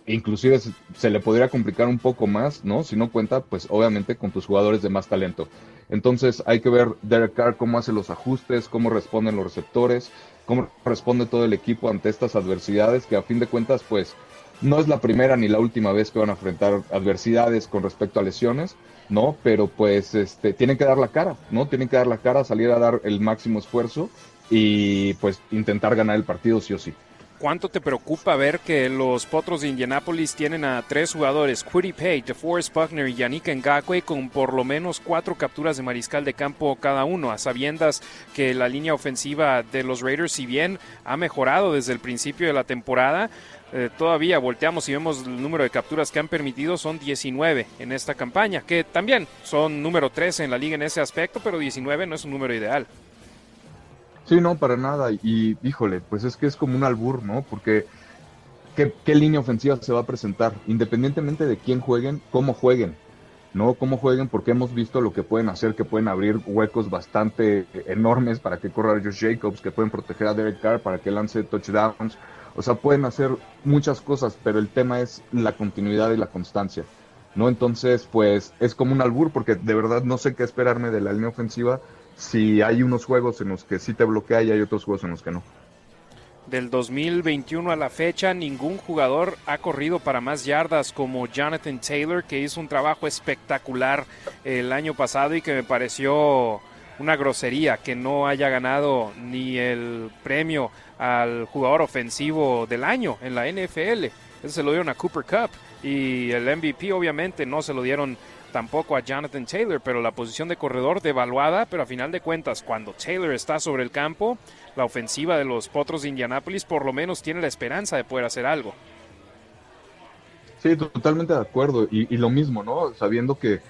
inclusive se, le podría complicar un poco más, ¿no? Si no cuenta, pues obviamente con tus jugadores de más talento. Entonces hay que ver Derek Carr cómo hace los ajustes, cómo responden los receptores, cómo responde todo el equipo ante estas adversidades que a fin de cuentas pues no es la primera ni la última vez que van a enfrentar adversidades con respecto a lesiones, ¿no? Pero pues este, tienen que dar la cara, ¿no? Tienen que dar la cara, salir a dar el máximo esfuerzo y pues intentar ganar el partido sí o sí. ¿Cuánto te preocupa ver que los Potros de Indianapolis tienen a tres jugadores, Quiddy Pay, DeForest Buckner y Yannick Ngakwe, con por lo menos cuatro capturas de mariscal de campo cada uno, a sabiendas que la línea ofensiva de los Raiders, si bien ha mejorado desde el principio de la temporada, eh, todavía volteamos y vemos el número de capturas que han permitido, son 19 en esta campaña, que también son número 13 en la liga en ese aspecto, pero 19 no es un número ideal. Sí, no, para nada. Y híjole, pues es que es como un albur, ¿no? Porque ¿qué, ¿qué, línea ofensiva se va a presentar? Independientemente de quién jueguen, cómo jueguen, ¿no? Cómo jueguen, porque hemos visto lo que pueden hacer, que pueden abrir huecos bastante enormes para que corra Josh Jacobs, que pueden proteger a Derek Carr para que lance touchdowns. O sea, pueden hacer muchas cosas, pero el tema es la continuidad y la constancia. ¿no? Entonces, pues es como un albur, porque de verdad no sé qué esperarme de la línea ofensiva si hay unos juegos en los que sí te bloquea y hay otros juegos en los que no. Del 2021 a la fecha, ningún jugador ha corrido para más yardas como Jonathan Taylor, que hizo un trabajo espectacular el año pasado y que me pareció una grosería que no haya ganado ni el premio al jugador ofensivo del año en la NFL. Ese se lo dieron a Cooper Cup y el MVP obviamente no se lo dieron tampoco a Jonathan Taylor, pero la posición de corredor devaluada, pero a final de cuentas, cuando Taylor está sobre el campo, la ofensiva de los Potros de Indianápolis por lo menos tiene la esperanza de poder hacer algo. Sí, totalmente de acuerdo. Y, y lo mismo, ¿no? Sabiendo que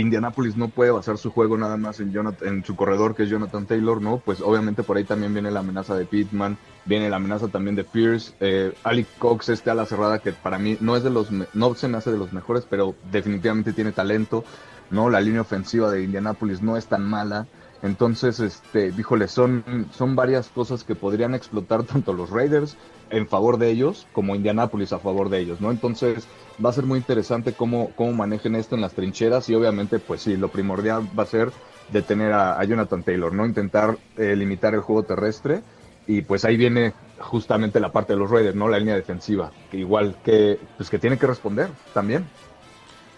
Indianapolis no puede basar su juego nada más en, Jonathan, en su corredor que es Jonathan Taylor, ¿no? Pues obviamente por ahí también viene la amenaza de Pittman, viene la amenaza también de Pierce, eh, Ali Cox este a la cerrada que para mí no es de los, no se me de los mejores, pero definitivamente tiene talento, ¿no? La línea ofensiva de Indianapolis no es tan mala. Entonces, este, díjole, son, son varias cosas que podrían explotar tanto los Raiders en favor de ellos como Indianapolis a favor de ellos, ¿no? Entonces, va a ser muy interesante cómo, cómo manejen esto en las trincheras y obviamente, pues sí, lo primordial va a ser detener a, a Jonathan Taylor, ¿no? Intentar eh, limitar el juego terrestre y pues ahí viene justamente la parte de los Raiders, ¿no? La línea defensiva, que igual que, pues que tiene que responder también.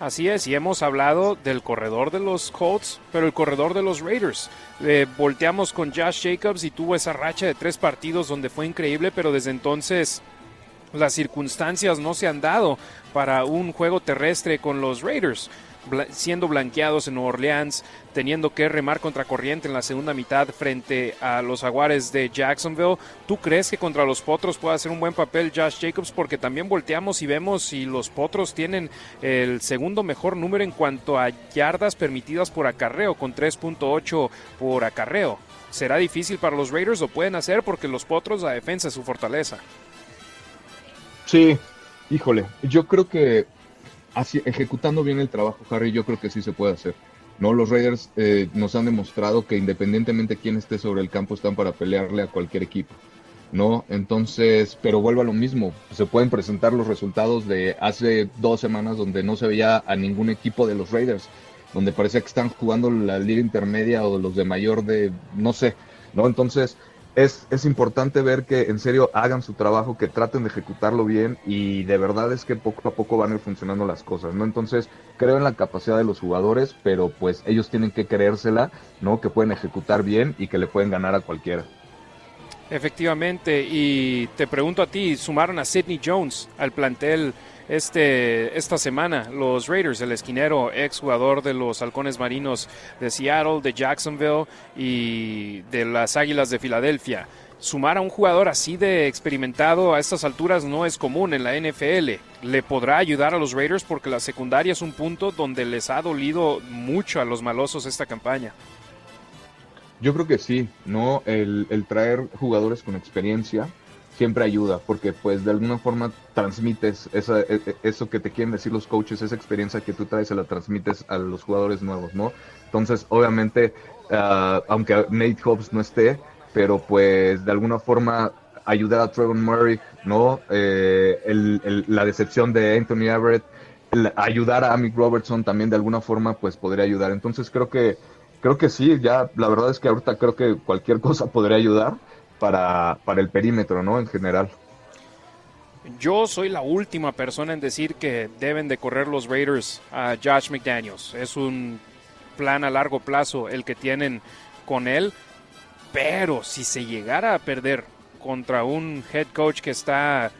Así es, y hemos hablado del corredor de los Colts, pero el corredor de los Raiders. Eh, volteamos con Josh Jacobs y tuvo esa racha de tres partidos donde fue increíble, pero desde entonces las circunstancias no se han dado para un juego terrestre con los Raiders siendo blanqueados en Nueva Orleans, teniendo que remar contra corriente en la segunda mitad frente a los Jaguares de Jacksonville. ¿Tú crees que contra los Potros puede hacer un buen papel Josh Jacobs? Porque también volteamos y vemos si los Potros tienen el segundo mejor número en cuanto a yardas permitidas por acarreo, con 3.8 por acarreo. ¿Será difícil para los Raiders? ¿Lo pueden hacer? Porque los Potros, la defensa es su fortaleza. Sí, híjole, yo creo que ejecutando bien el trabajo, Harry, yo creo que sí se puede hacer. No, los Raiders eh, nos han demostrado que independientemente de quién esté sobre el campo están para pelearle a cualquier equipo. ¿no? Entonces, pero vuelvo a lo mismo, se pueden presentar los resultados de hace dos semanas donde no se veía a ningún equipo de los Raiders, donde parecía que están jugando la liga intermedia o los de mayor de, no sé, ¿no? Entonces, es, es importante ver que en serio hagan su trabajo, que traten de ejecutarlo bien y de verdad es que poco a poco van a ir funcionando las cosas, ¿no? Entonces creo en la capacidad de los jugadores, pero pues ellos tienen que creérsela, ¿no? Que pueden ejecutar bien y que le pueden ganar a cualquiera. Efectivamente, y te pregunto a ti, sumaron a Sidney Jones al plantel este, esta semana. Los Raiders, el esquinero, ex jugador de los Halcones Marinos de Seattle, de Jacksonville y de las Águilas de Filadelfia. Sumar a un jugador así de experimentado a estas alturas no es común en la NFL. Le podrá ayudar a los Raiders porque la secundaria es un punto donde les ha dolido mucho a los malosos esta campaña. Yo creo que sí, ¿no? El, el traer jugadores con experiencia, siempre ayuda, porque pues de alguna forma transmites esa, e, e, eso que te quieren decir los coaches, esa experiencia que tú traes, se la transmites a los jugadores nuevos, ¿no? Entonces, obviamente, uh, aunque Nate Hobbs no esté, pero pues de alguna forma ayudar a Trevor Murray, ¿no? Eh, la decepción de Anthony Everett, ayudar a Amick Robertson también de alguna forma, pues podría ayudar. Entonces creo que, creo que sí, ya la verdad es que ahorita creo que cualquier [LAUGHS] cosa podría ayudar para, para el perímetro, ¿no? En general. Yo soy la última persona en decir que deben de correr los Raiders a Josh McDaniels. Es un plan a largo plazo el que tienen con él. Pero si se llegara a perder contra un head coach que está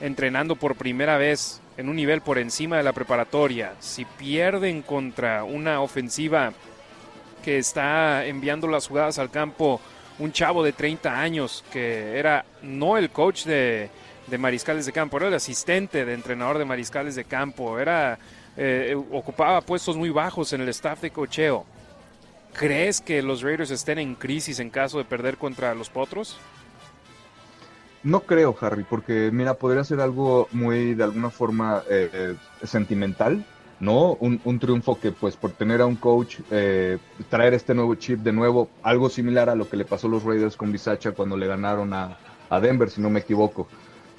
entrenando por primera vez en un nivel por encima de la preparatoria, si pierden contra una ofensiva que está enviando las jugadas al campo un chavo de 30 años que era no el coach de, mariscales de campo, era el asistente de entrenador de mariscales de campo, era eh, ocupaba puestos muy bajos en el staff de cocheo. ¿Crees que los Raiders estén en crisis en caso de perder contra los Potros? No creo, Harry, porque mira, podría ser algo muy, de alguna forma, eh, eh, sentimental, ¿no? Un, triunfo que, pues, por tener a un coach, eh, traer este nuevo chip de nuevo, algo similar a lo que le pasó a los Raiders con Bisacha cuando le ganaron a, a Denver, si no me equivoco,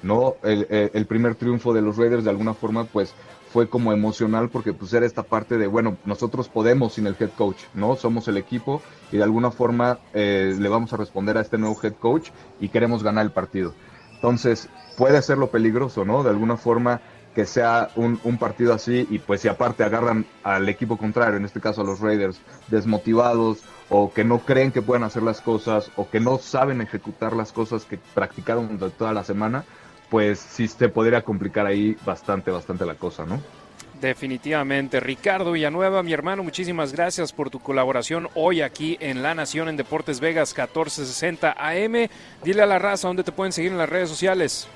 ¿no? El, el, primer triunfo de los Raiders, de alguna forma, pues, fue como emocional porque pues era esta parte de, bueno, nosotros podemos sin el head coach, ¿no? Somos el equipo y de alguna forma eh, le vamos a responder a este nuevo head coach y queremos ganar el partido. Entonces, puede ser lo peligroso, ¿no? De alguna forma que sea un, un, partido así y pues si aparte agarran al equipo contrario, en este caso a los Raiders, desmotivados o que no creen que puedan hacer las cosas o que no saben ejecutar las cosas que practicaron durante toda la semana, pues sí se podría complicar ahí bastante, bastante la cosa, ¿no? Definitivamente. Ricardo Villanueva, mi hermano, muchísimas gracias por tu colaboración hoy aquí en La Nación en Deportes Vegas 1460 AM. Dile a la raza dónde te pueden seguir en las redes sociales.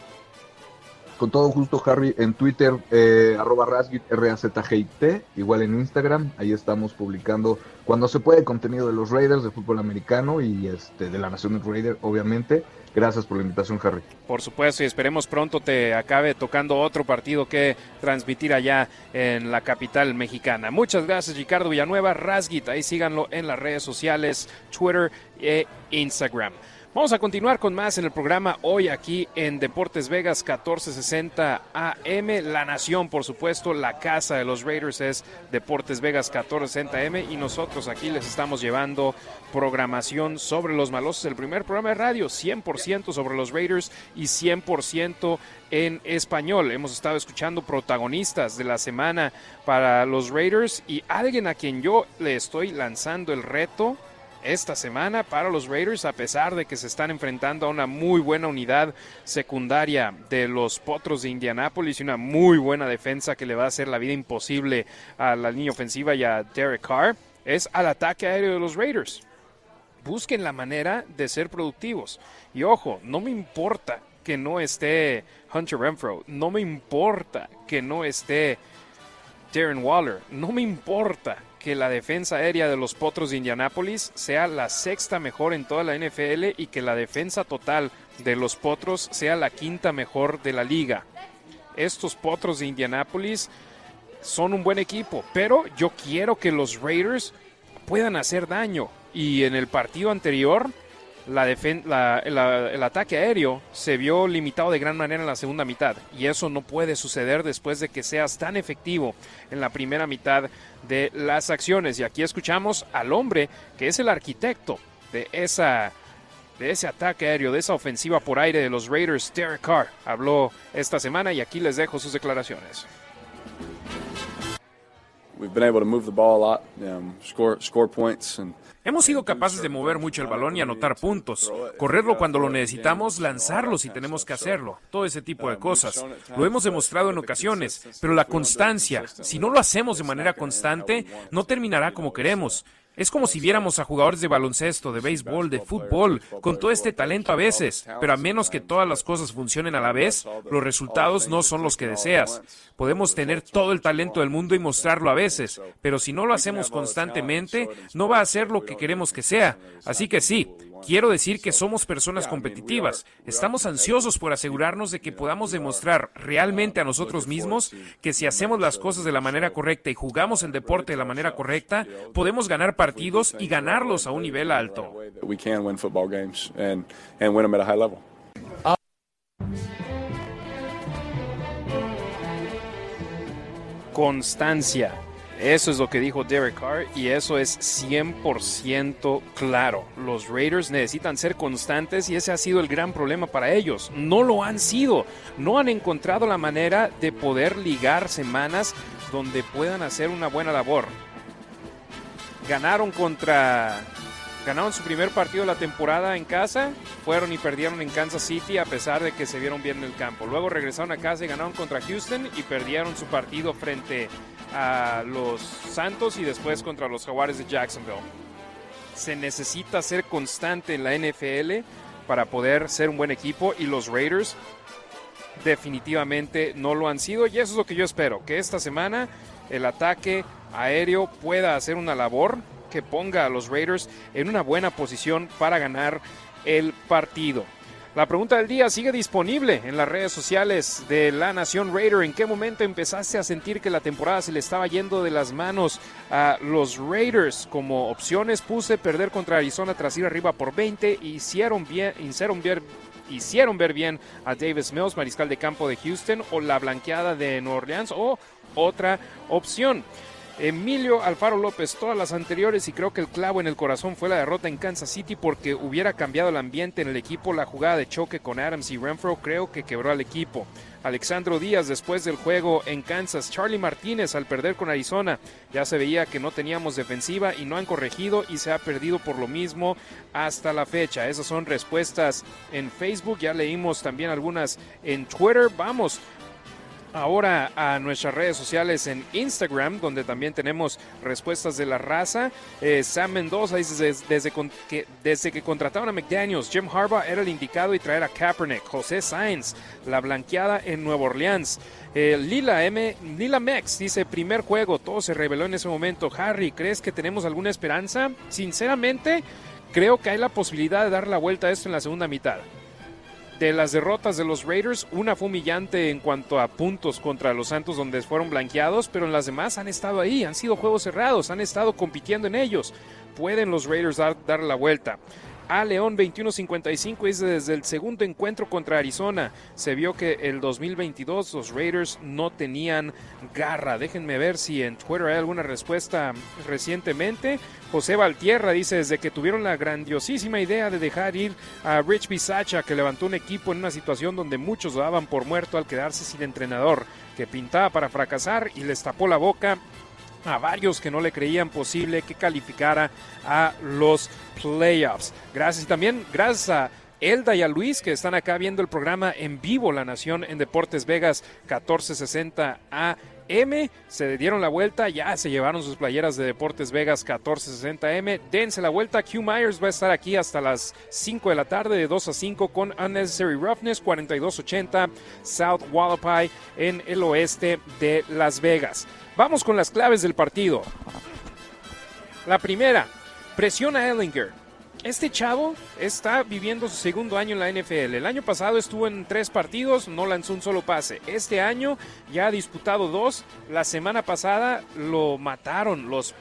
Con todo gusto, Harry, en Twitter, eh, arroba Razgit, R-A-Z-G-I-T, igual en Instagram, ahí estamos publicando cuando se puede contenido de los Raiders de fútbol americano y este de la Nación Raider, obviamente. Gracias por la invitación, Harry. Por supuesto, y esperemos pronto te acabe tocando otro partido que transmitir allá en la capital mexicana. Muchas gracias, Ricardo Villanueva, Rasgit, ahí síganlo en las redes sociales, Twitter e Instagram. Vamos a continuar con más en el programa hoy aquí en Deportes Vegas 1460 AM. La Nación, por supuesto, la casa de los Raiders es Deportes Vegas 1460 AM y nosotros aquí les estamos llevando programación sobre los malosos. El primer programa de radio 100% sobre los Raiders y 100% en español. Hemos estado escuchando protagonistas de la semana para los Raiders y alguien a quien yo le estoy lanzando el reto esta semana para los Raiders, a pesar de que se están enfrentando a una muy buena unidad secundaria de los Potros de Indianápolis y una muy buena defensa que le va a hacer la vida imposible a la línea ofensiva y a Derek Carr, es al ataque aéreo de los Raiders. Busquen la manera de ser productivos. Y ojo, no me importa que no esté Hunter Renfro, no me importa que no esté Darren Waller, no me importa que la defensa aérea de los Potros de Indianápolis sea la sexta mejor en toda la NFL y que la defensa total de los Potros sea la quinta mejor de la liga. Estos Potros de Indianápolis son un buen equipo, pero yo quiero que los Raiders puedan hacer daño. Y en el partido anterior la el ataque aéreo se vio limitado de gran manera en la segunda mitad y eso no puede suceder después de que seas tan efectivo en la primera mitad de las acciones. Y aquí escuchamos al hombre que es el arquitecto de esa de ese ataque aéreo, de esa ofensiva por aire de los Raiders, Derek Carr, habló esta semana y aquí les dejo sus declaraciones. We've been able to move the ball a lot, um, score, score points and Hemos sido capaces de mover mucho el balón y anotar puntos, correrlo cuando lo necesitamos, lanzarlo si tenemos que hacerlo, todo ese tipo de cosas. Lo hemos demostrado en ocasiones, pero la constancia, si no lo hacemos de manera constante, no terminará como queremos. Es como si viéramos a jugadores de baloncesto, de béisbol, de fútbol, con todo este talento a veces, pero a menos que todas las cosas funcionen a la vez, los resultados no son los que deseas. Podemos tener todo el talento del mundo y mostrarlo a veces, pero si no lo hacemos constantemente, no va a ser lo que queremos que sea. Así que sí, Quiero decir que somos personas competitivas. Estamos ansiosos por asegurarnos de que podamos demostrar realmente a nosotros mismos que si hacemos las cosas de la manera correcta y jugamos el deporte de la manera correcta, podemos ganar partidos y ganarlos a un nivel alto. Constancia eso es lo que dijo Derek Carr y eso es 100% claro. Los Raiders necesitan ser constantes y ese ha sido el gran problema para ellos. No lo han sido. No han encontrado la manera de poder ligar semanas donde puedan hacer una buena labor. Ganaron contra ganaron su primer partido de la temporada en casa, fueron y perdieron en Kansas City a pesar de que se vieron bien en el campo. Luego regresaron a casa y ganaron contra Houston y perdieron su partido frente a los Santos y después contra los Jaguares de Jacksonville. Se necesita ser constante en la NFL para poder ser un buen equipo y los Raiders definitivamente no lo han sido y eso es lo que yo espero, que esta semana el ataque aéreo pueda hacer una labor que ponga a los Raiders en una buena posición para ganar el partido. La pregunta del día sigue disponible en las redes sociales de la Nación Raider. ¿En qué momento empezaste a sentir que la temporada se le estaba yendo de las manos a los Raiders? Como opciones puse perder contra Arizona tras ir arriba por 20. Hicieron bien, hicieron hicieron ver bien a Davis Mills, mariscal de campo de Houston, o la blanqueada de New Orleans, o otra opción. Emilio Alfaro López, todas las anteriores y creo que el clavo en el corazón fue la derrota en Kansas City porque hubiera cambiado el ambiente en el equipo, la jugada de choque con Adams y Renfro creo que quebró al equipo. Alexandro Díaz después del juego en Kansas, Charlie Martínez al perder con Arizona, ya se veía que no teníamos defensiva y no han corregido y se ha perdido por lo mismo hasta la fecha. Esas son respuestas en Facebook, ya leímos también algunas en Twitter. Vamos, ahora a nuestras redes sociales en Instagram, donde también tenemos respuestas de la raza. Eh, Sam Mendoza dice, desde, que, desde que contrataron a McDaniels, Jim Harbaugh era el indicado y traer a Kaepernick. José Sainz, la blanqueada en Nueva Orleans. Eh, Lila M, Lila Mex dice, primer juego, todo se reveló en ese momento. Harry, ¿crees que tenemos alguna esperanza? Sinceramente, creo que hay la posibilidad de dar la vuelta a esto en la segunda mitad de las derrotas de los Raiders, una fue humillante en cuanto a puntos contra los Santos donde fueron blanqueados, pero en las demás han estado ahí, han sido juegos cerrados, han estado compitiendo en ellos. Pueden los Raiders dar, dar la vuelta a León 21-55 dice desde el segundo encuentro contra Arizona se vio que el 2022 los Raiders no tenían garra. Déjenme ver si en Twitter hay alguna respuesta recientemente. José Valtierra dice desde que tuvieron la grandiosísima idea de dejar ir a Rich Bisacha que levantó un equipo en una situación donde muchos daban por muerto al quedarse sin entrenador, que pintaba para fracasar y les tapó la boca a varios que no le creían posible que calificara a los playoffs. Gracias y también gracias a Elda y a Luis que están acá viendo el programa en vivo La Nación en Deportes Vegas 1460 AM. Se dieron la vuelta, ya se llevaron sus playeras de Deportes Vegas 1460M. Dense la vuelta. Q Myers va a estar aquí hasta las 5 de la tarde, de 2 a 5, con Unnecessary Roughness 4280 South Wallapai en el oeste de Las Vegas. Vamos con las claves del partido. La primera, presiona a Ellinger. Este chavo está viviendo su segundo año en la NFL. El año pasado estuvo en tres partidos, no lanzó un solo pase. Este año ya ha disputado dos. La semana pasada lo mataron los,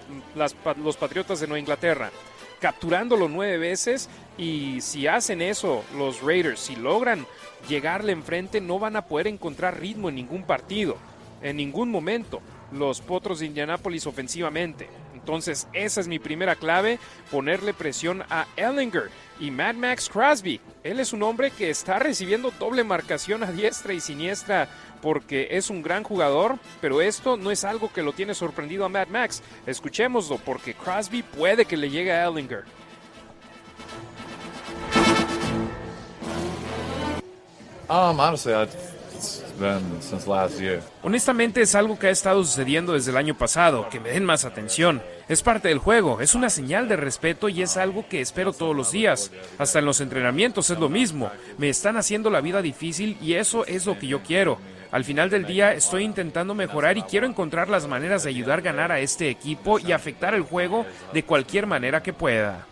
los Patriotas de Nueva Inglaterra, capturándolo nueve veces. Y si hacen eso los Raiders, si logran llegarle enfrente, no van a poder encontrar ritmo en ningún partido, en ningún momento los Potros de Indianápolis ofensivamente. Entonces, esa es mi primera clave, ponerle presión a Ellinger y Mad Max Crosby. Él es un hombre que está recibiendo doble marcación a diestra y siniestra porque es un gran jugador, pero esto no es algo que lo tiene sorprendido a Mad Max. Escuchémoslo porque Crosby puede que le llegue a Ellinger. Um, honestly, Honestamente es algo que ha estado sucediendo desde el año pasado, que me den más atención. Es parte del juego, es una señal de respeto y es algo que espero todos los días. Hasta en los entrenamientos es lo mismo. Me están haciendo la vida difícil y eso es lo que yo quiero. Al final del día estoy intentando mejorar y quiero encontrar las maneras de ayudar a ganar a este equipo y afectar el juego de cualquier manera que pueda.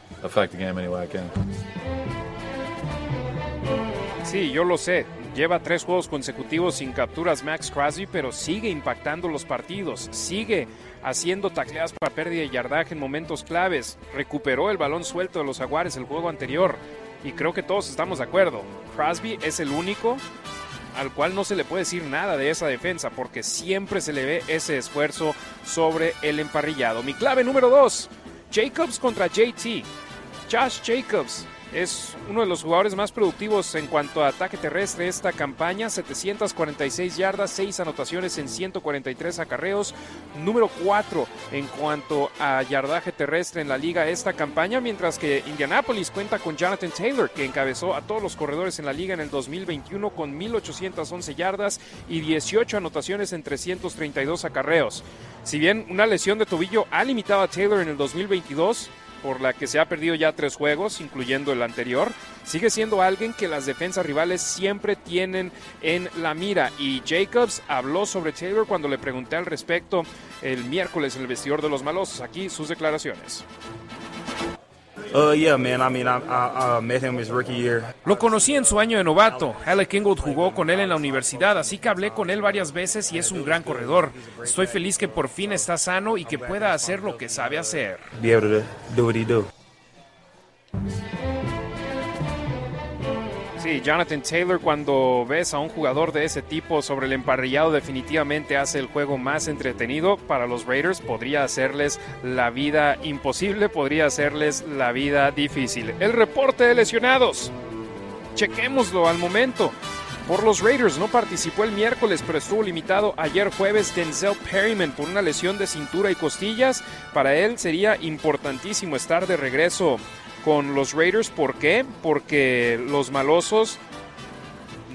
Sí, yo lo sé. Lleva tres juegos consecutivos sin capturas Max Crosby, pero sigue impactando los partidos, sigue haciendo tacleadas para pérdida de yardaje en momentos claves, recuperó el balón suelto de los Jaguares el juego anterior y creo que todos estamos de acuerdo. Crosby es el único al cual no se le puede decir nada de esa defensa porque siempre se le ve ese esfuerzo sobre el emparrillado. Mi clave número 2, Jacobs contra JT. Josh Jacobs es uno de los jugadores más productivos en cuanto a ataque terrestre esta campaña, 746 yardas, 6 anotaciones en 143 acarreos, número 4 en cuanto a yardaje terrestre en la liga esta campaña, mientras que Indianapolis cuenta con Jonathan Taylor, que encabezó a todos los corredores en la liga en el 2021 con 1811 yardas y 18 anotaciones en 332 acarreos. Si bien una lesión de tobillo ha limitado a Taylor en el 2022, por la que se ha perdido ya tres juegos, incluyendo el anterior, sigue siendo alguien que las defensas rivales siempre tienen en la mira. Y Jacobs habló sobre Taylor cuando le pregunté al respecto el miércoles en el vestidor de los malosos. Aquí sus declaraciones. Lo conocí en su año de novato. Alec Ingold jugó con él en la universidad, así que hablé con él varias veces y es un gran corredor. Estoy feliz que por fin está sano y que pueda hacer lo que sabe hacer. Sí, Jonathan Taylor, cuando ves a un jugador de ese tipo sobre el emparrillado, definitivamente hace el juego más entretenido para los Raiders. Podría hacerles la vida imposible, podría hacerles la vida difícil. El reporte de lesionados. Chequémoslo al momento. Por los Raiders no participó el miércoles, pero estuvo limitado ayer jueves Denzel Perryman por una lesión de cintura y costillas. Para él sería importantísimo estar de regreso con los Raiders. ¿Por qué? Porque los malosos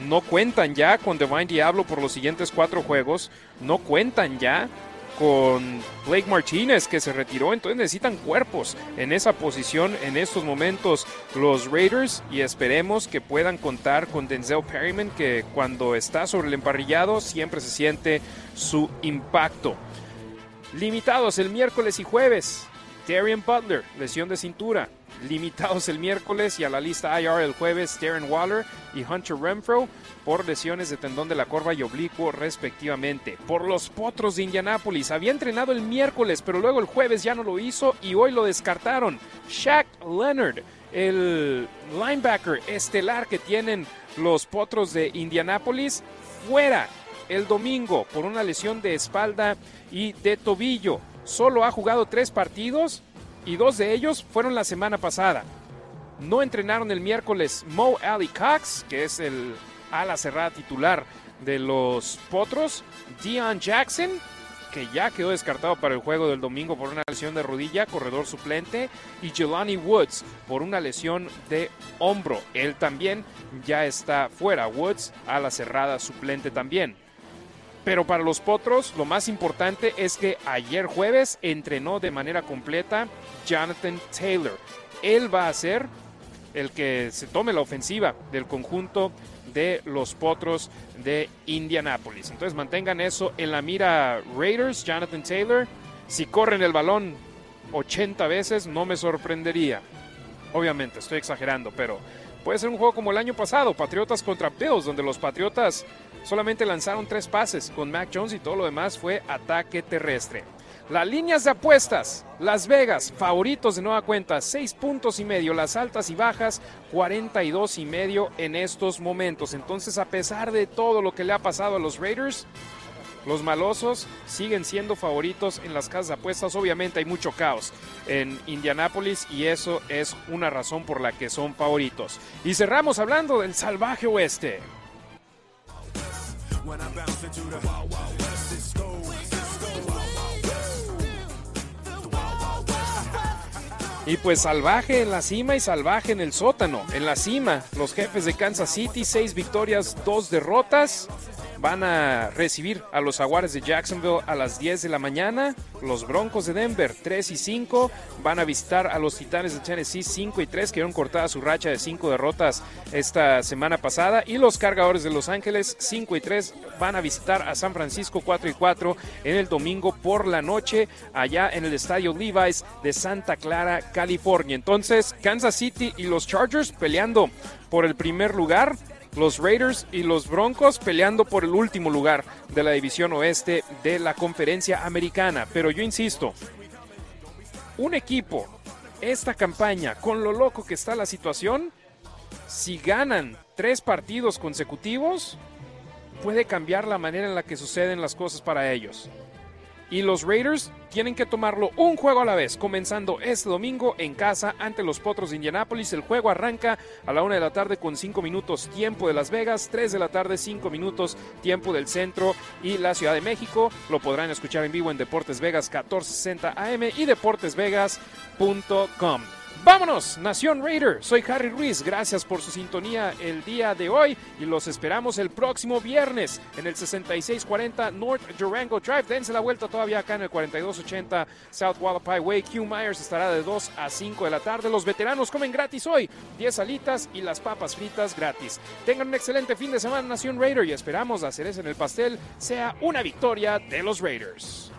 no cuentan ya con Divine Diablo por los siguientes cuatro juegos. No cuentan ya con Blake Martínez que se retiró. Entonces necesitan cuerpos en esa posición en estos momentos los Raiders. Y esperemos que puedan contar con Denzel Perryman que cuando está sobre el emparrillado siempre se siente su impacto. Limitados el miércoles y jueves. Darian Butler, lesión de cintura limitados el miércoles y a la lista IR el jueves Darren Waller y Hunter Renfro por lesiones de tendón de la corva y oblicuo respectivamente. Por los Potros de Indianápolis, había entrenado el miércoles, pero luego el jueves ya no lo hizo y hoy lo descartaron. Shaq Leonard, el linebacker estelar que tienen los Potros de Indianápolis, fuera el domingo por una lesión de espalda y de tobillo. Solo ha jugado tres partidos y dos de ellos fueron la semana pasada. No entrenaron el miércoles Mo Ali Cox, que es el ala cerrada titular de los Potros, Dion Jackson, que ya quedó descartado para el juego del domingo por una lesión de rodilla, corredor suplente, y Jelani Woods por una lesión de hombro. Él también ya está fuera. Woods, ala cerrada suplente también. Pero para los Potros, lo más importante es que ayer jueves entrenó de manera completa Jonathan Taylor. Él va a ser el que se tome la ofensiva del conjunto de los Potros de Indianápolis. Entonces mantengan eso en la mira Raiders, Jonathan Taylor. Si corren el balón 80 veces, no me sorprendería. Obviamente, estoy exagerando, pero puede ser un juego como el año pasado, Patriotas contra Bills, donde los Patriotas solamente lanzaron tres pases con Mac Jones y todo lo demás fue ataque terrestre. Las líneas de apuestas, Las Vegas, favoritos de nueva cuenta, seis puntos y medio, las altas y bajas, 42 y medio en estos momentos. Entonces, a pesar de todo lo que le ha pasado a los Raiders, los malosos siguen siendo favoritos en las casas de apuestas. Obviamente hay mucho caos en Indianápolis y eso es una razón por la que son favoritos. Y cerramos hablando del salvaje oeste. Y pues salvaje en la cima y salvaje en el sótano. En la cima, los jefes de Kansas City, seis victorias, dos derrotas van a recibir a los Jaguares de Jacksonville a las 10 de la mañana. Los Broncos de Denver 3 y 5 van a visitar a los Titanes de Tennessee 5 y 3 que dieron cortada su racha de 5 derrotas esta semana pasada. Y los Cargadores de Los Ángeles 5 y 3 van a visitar a San Francisco 4 y 4 en el domingo por la noche allá en el estadio Levi's de Santa Clara, California. Entonces Kansas City y los Chargers peleando por el primer lugar los Raiders y los Broncos peleando por el último lugar de la división oeste de la conferencia americana. Pero yo insisto, un equipo, esta campaña, con lo loco que está la situación, si ganan tres partidos consecutivos, puede cambiar la manera en la que suceden las cosas para ellos. Y los Raiders tienen que tomarlo un juego a la vez, comenzando este domingo en casa ante los Potros de Indianápolis. El juego arranca a la una de la tarde con cinco minutos tiempo de Las Vegas, 3 de la tarde cinco minutos tiempo del centro y la Ciudad de México. Lo podrán escuchar en vivo en Deportes Vegas 1460 AM y deportesvegas.com. Vámonos, Nación Raider. Soy Harry Ruiz. Gracias por su sintonía el día de hoy y los esperamos el próximo viernes en el 6640 North Durango Drive. Dense la vuelta todavía acá en el 4280 South Wallapai Way. Q Myers estará de 2 a 5 de la tarde. Los veteranos comen gratis hoy. 10 alitas y las papas fritas gratis. Tengan un excelente fin de semana, Nación Raider, y esperamos la cereza en el pastel sea una victoria de los Raiders.